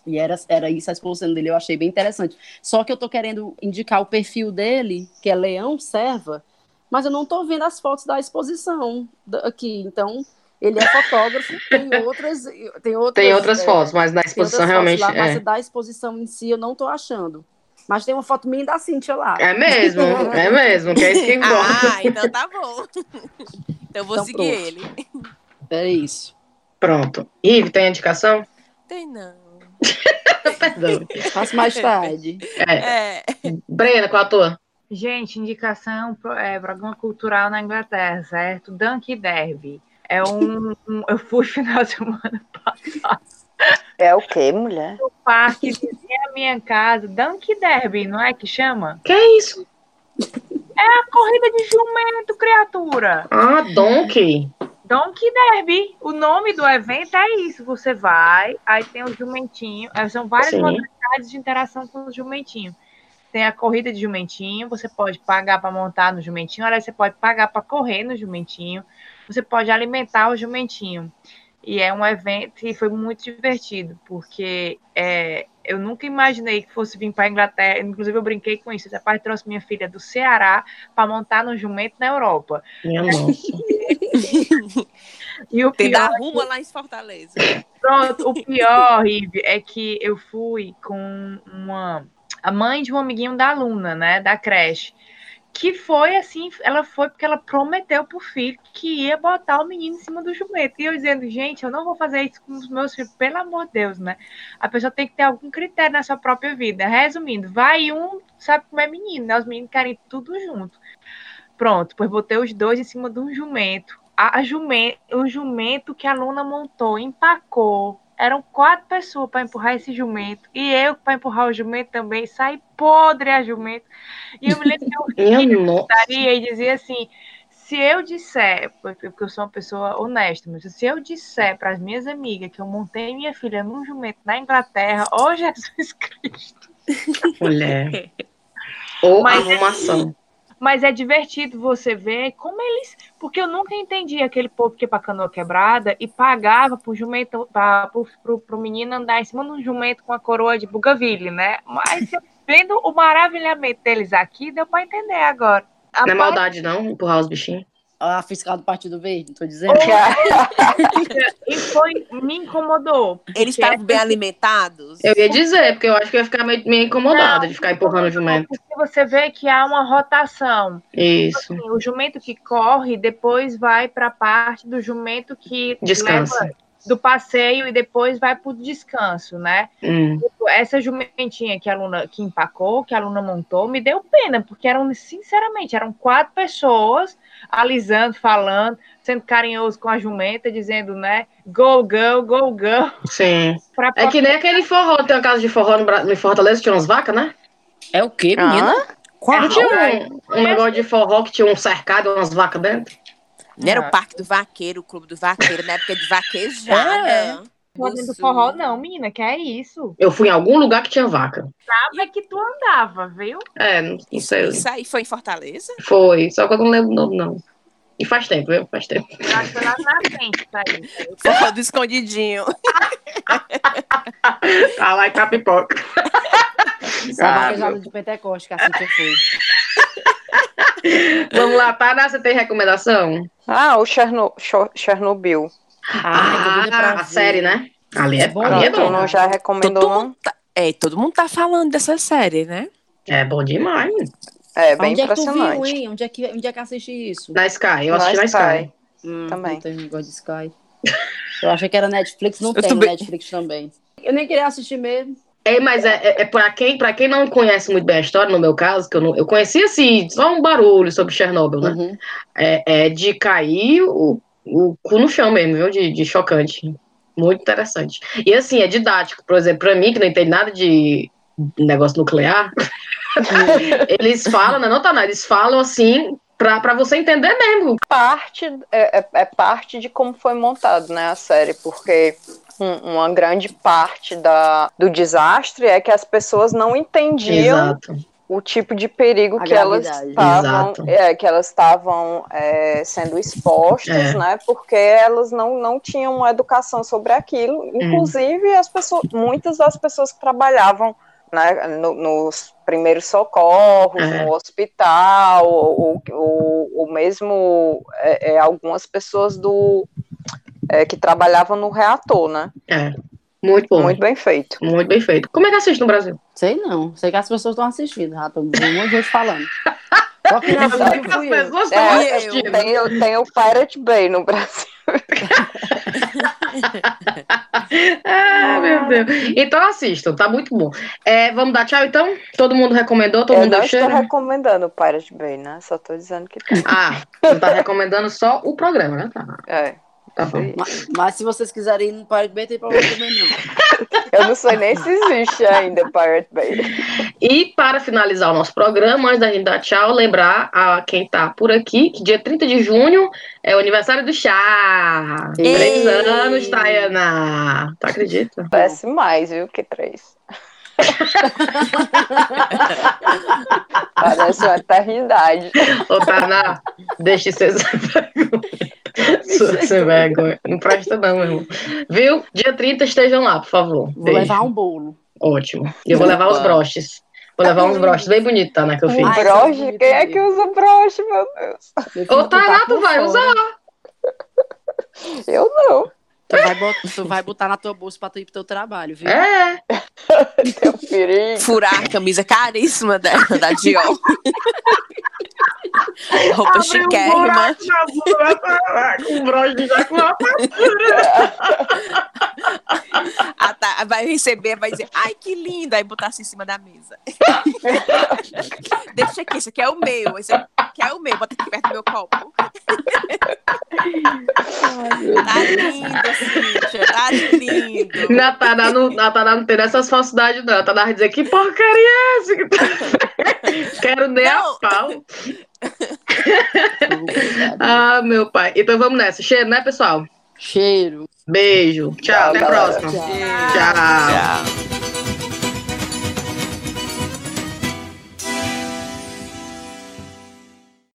Speaker 2: E era, era isso a exposição dele, eu achei bem interessante. Só que eu tô querendo indicar o perfil dele, que é Leão Serva, mas eu não tô vendo as fotos da exposição aqui. Então, ele é fotógrafo, tem outras. Tem outras,
Speaker 1: tem outras é, fotos, mas na exposição realmente. Lá,
Speaker 2: é. Mas da exposição em si eu não tô achando. Mas tem uma foto minha da Cintia lá.
Speaker 1: É mesmo, é mesmo, que é isso que importa.
Speaker 3: Ah, então tá bom. Então eu vou então, seguir pronto. ele.
Speaker 2: É isso.
Speaker 1: Pronto. Ive, tem indicação?
Speaker 3: Tem não.
Speaker 2: Perdão. Faço mais tarde.
Speaker 1: É. é. Brena, qual a tua?
Speaker 4: Gente, indicação é programa cultural na Inglaterra, certo? Dunk Derby. É um, um, Eu fui final de semana passada.
Speaker 5: É o quê, mulher?
Speaker 4: No parque a minha casa, Dunk Derby, não é que chama?
Speaker 1: Que é isso?
Speaker 4: É a corrida de jumento, criatura.
Speaker 1: Ah, Donkey.
Speaker 4: Donkey Derby. O nome do evento é isso. Você vai, aí tem o jumentinho. É, são várias Sim. modalidades de interação com o jumentinho. Tem a corrida de jumentinho, você pode pagar para montar no jumentinho, aliás, você pode pagar para correr no jumentinho, você pode alimentar o jumentinho. E é um evento e foi muito divertido, porque é, eu nunca imaginei que fosse vir para a Inglaterra. Inclusive, eu brinquei com isso. Essa parte trouxe minha filha do Ceará para montar no jumento na Europa.
Speaker 1: Minha nossa.
Speaker 3: e o Tem pior, da rua lá em Fortaleza.
Speaker 4: Pronto, o pior, Rive, é que eu fui com uma a mãe de um amiguinho da aluna, né, da creche que foi assim, ela foi porque ela prometeu pro filho que ia botar o menino em cima do jumento. E eu dizendo, gente, eu não vou fazer isso com os meus filhos, pelo amor de Deus, né? A pessoa tem que ter algum critério na sua própria vida. Resumindo, vai um, sabe como é menino, né? Os meninos querem tudo junto. Pronto, pois botei os dois em cima de um jumento. A, jumento, o jumento que a Luna montou, empacou, eram quatro pessoas para empurrar esse jumento. E eu para empurrar o jumento também. Saí podre a jumento. E eu me lembro que eu estaria e dizia assim: se eu disser, porque eu sou uma pessoa honesta, mas se eu disser para as minhas amigas que eu montei minha filha num jumento na Inglaterra, ô oh, Jesus Cristo.
Speaker 1: Mulher. Ou mas, arrumação.
Speaker 4: Mas é divertido você ver como eles. Porque eu nunca entendi aquele povo que ia pra canoa quebrada e pagava pro jumento, pra, pro, pro, pro menino andar em cima de um jumento com a coroa de Bugaville, né? Mas vendo o maravilhamento deles aqui, deu pra entender agora.
Speaker 1: A não é maldade, não, empurrar os bichinhos
Speaker 2: a fiscal do Partido Verde, tô dizendo.
Speaker 4: e foi, me incomodou.
Speaker 3: Eles estavam bem alimentados?
Speaker 1: Eu ia dizer, porque eu acho que ia ficar meio, meio incomodada de ficar empurrando o jumento.
Speaker 4: Porque você vê que há uma rotação.
Speaker 1: Isso.
Speaker 4: Assim, o jumento que corre, depois vai para a parte do jumento que
Speaker 1: descansa.
Speaker 4: Leva do passeio e depois vai para o descanso, né?
Speaker 1: Hum.
Speaker 4: Tipo, essa jumentinha que a aluna que empacou, que a aluna montou, me deu pena, porque eram, sinceramente, eram quatro pessoas alisando, falando, sendo carinhoso com a jumenta, dizendo, né? Go, go, go, go.
Speaker 1: Sim. Pra é que nem aquele forró, tem uma casa de forró no, no Fortaleza, tinha umas vacas, né?
Speaker 2: É o quê, menina? Ah?
Speaker 1: Qual? Não tinha um, um negócio de forró que tinha um cercado, umas vacas dentro?
Speaker 3: Não era o Parque do Vaqueiro, o Clube do Vaqueiro, na época de vaquejada. É.
Speaker 4: Do forró, não, menina, que é isso.
Speaker 1: Eu fui em algum lugar que tinha vaca.
Speaker 4: Sabe que tu andava, viu?
Speaker 1: É, não, sei.
Speaker 3: Isso aí foi em Fortaleza?
Speaker 1: Foi, só que eu não lembro o nome, não. E faz tempo, viu? Faz tempo.
Speaker 4: Eu acho que lá na frente, tá aí.
Speaker 3: Forró do escondidinho.
Speaker 1: tá lá e tá pipoca.
Speaker 2: Isso é uma de Pentecoste, que assim que eu fui.
Speaker 1: Vamos lá, Tara, você tem recomendação?
Speaker 5: Ah, o Cherno Chernobyl.
Speaker 1: Ah, ah a série, né? Ali é, bom. Ali é bom.
Speaker 5: Não já recomendou,
Speaker 3: todo mundo tá, É, todo mundo tá falando dessa série, né?
Speaker 1: É bom demais.
Speaker 5: É bem
Speaker 2: Onde é que tu
Speaker 5: impressionante.
Speaker 2: viu, hein? Onde é que, onde é que assiste isso?
Speaker 1: Na Sky, eu
Speaker 5: Na
Speaker 1: assisti na Sky.
Speaker 5: Sky.
Speaker 2: Hum,
Speaker 5: Também.
Speaker 2: Não tem negócio de Sky. Eu achei que era Netflix, não
Speaker 3: Eu
Speaker 2: tem
Speaker 3: também.
Speaker 2: Netflix também. Eu nem queria assistir mesmo.
Speaker 1: É, mas é, é, é para quem, pra quem não conhece muito bem a história, no meu caso, que eu, não, eu conheci assim, só um barulho sobre Chernobyl, né?
Speaker 2: Uhum.
Speaker 1: É, é de cair o, o cu no chão mesmo, viu? De, de chocante. Muito interessante. E assim, é didático. Por exemplo, pra mim, que não entende nada de negócio nuclear, eles falam, né? Não tá nada, eles falam assim pra você entender mesmo.
Speaker 5: parte é, é- é parte de como foi montado né, a série, porque um- uma grande parte da, do desastre é que as pessoas não entendiam
Speaker 1: Exato.
Speaker 5: o tipo de perigo que elas estavam é, que elas estavam é, sendo expostas,
Speaker 1: É.
Speaker 5: né? Porque elas não, não tinham uma educação sobre aquilo. Inclusive as pessoas, muitas das pessoas que trabalhavam né, no- nos primeiros socorros,
Speaker 1: É.
Speaker 5: no hospital, ou, ou, ou mesmo é, é, algumas pessoas do é, que trabalhavam no reator, né?
Speaker 1: É. Muito bom.
Speaker 5: Muito bem feito.
Speaker 1: Muito bem feito. Como é que assiste no Brasil?
Speaker 2: Sei não. Sei que as pessoas estão assistindo, vendo um monte de gente falando. Só que não
Speaker 1: As
Speaker 2: eu, fui eu.
Speaker 1: pessoas estão
Speaker 5: É,
Speaker 1: assistindo.
Speaker 5: tem, o- tem o Pirate Bay no Brasil.
Speaker 1: Ah, meu Deus. Então assistam, tá muito bom. É, vamos dar tchau então? Todo mundo recomendou? Todo
Speaker 5: Eu
Speaker 1: mundo
Speaker 5: não
Speaker 1: deu
Speaker 5: estou
Speaker 1: cheiro?
Speaker 5: recomendando o Pirate Bay, né? Só estou dizendo que tem.
Speaker 1: Ah, você tá recomendando só o programa, né? Tá,
Speaker 5: É.
Speaker 1: tá bom.
Speaker 2: Mas, mas se vocês quiserem ir no Pirate Bay, tem problema também não.
Speaker 5: Eu não sei nem se existe ainda Pirate Bay.
Speaker 1: E para finalizar o nosso programa, antes da gente dar tchau, lembrar a quem tá por aqui que dia 30 de junho é o aniversário do chá.
Speaker 2: Ei!
Speaker 1: Três anos, Tayana. Tu acredita?
Speaker 5: Parece mais, viu, que três. Parece uma eternidade.
Speaker 1: Ô, Tainá, deixa de sem vergonha. Não presta não, meu irmão. Viu? Dia 30 estejam lá, por favor.
Speaker 2: Vou
Speaker 1: Beijo.
Speaker 2: levar um bolo.
Speaker 1: Ótimo. E eu vou levar os broches. Vou levar uns broches bem bonitos, tá, né, que eu fiz.
Speaker 2: Ai,
Speaker 5: broche? Quem é que usa broche, meu Deus?
Speaker 1: Ô, Tainá,
Speaker 2: tá
Speaker 1: vai usar.
Speaker 5: Eu não.
Speaker 2: Tu vai, botar, tu vai botar na tua bolsa pra tu ir pro teu trabalho, viu?
Speaker 1: É.
Speaker 5: Teu perigo.
Speaker 3: Furar a camisa caríssima da, da Dior. Roupa
Speaker 1: um
Speaker 3: chiquérrima.
Speaker 1: Com broche já com a
Speaker 3: Ah, tá. Vai receber, vai dizer, ai, que linda. Aí botar assim em cima da mesa. Deixa aqui, esse aqui é o meu. Esse aqui é o meu. Bota aqui perto do meu copo. Tá lindo, Cíntia. Lindo.
Speaker 1: Natália não, Natália não tem essas falsidades, não. Natália vai dizer que porcaria é essa? que tá- Quero nem a
Speaker 3: Não.
Speaker 1: pau. Ah, meu pai. Então vamos nessa. Cheiro, né, pessoal?
Speaker 2: Cheiro.
Speaker 1: Beijo. Tchau,
Speaker 5: Tchau,
Speaker 1: até a próxima.
Speaker 2: Tchau.
Speaker 1: Tchau.
Speaker 3: Tchau.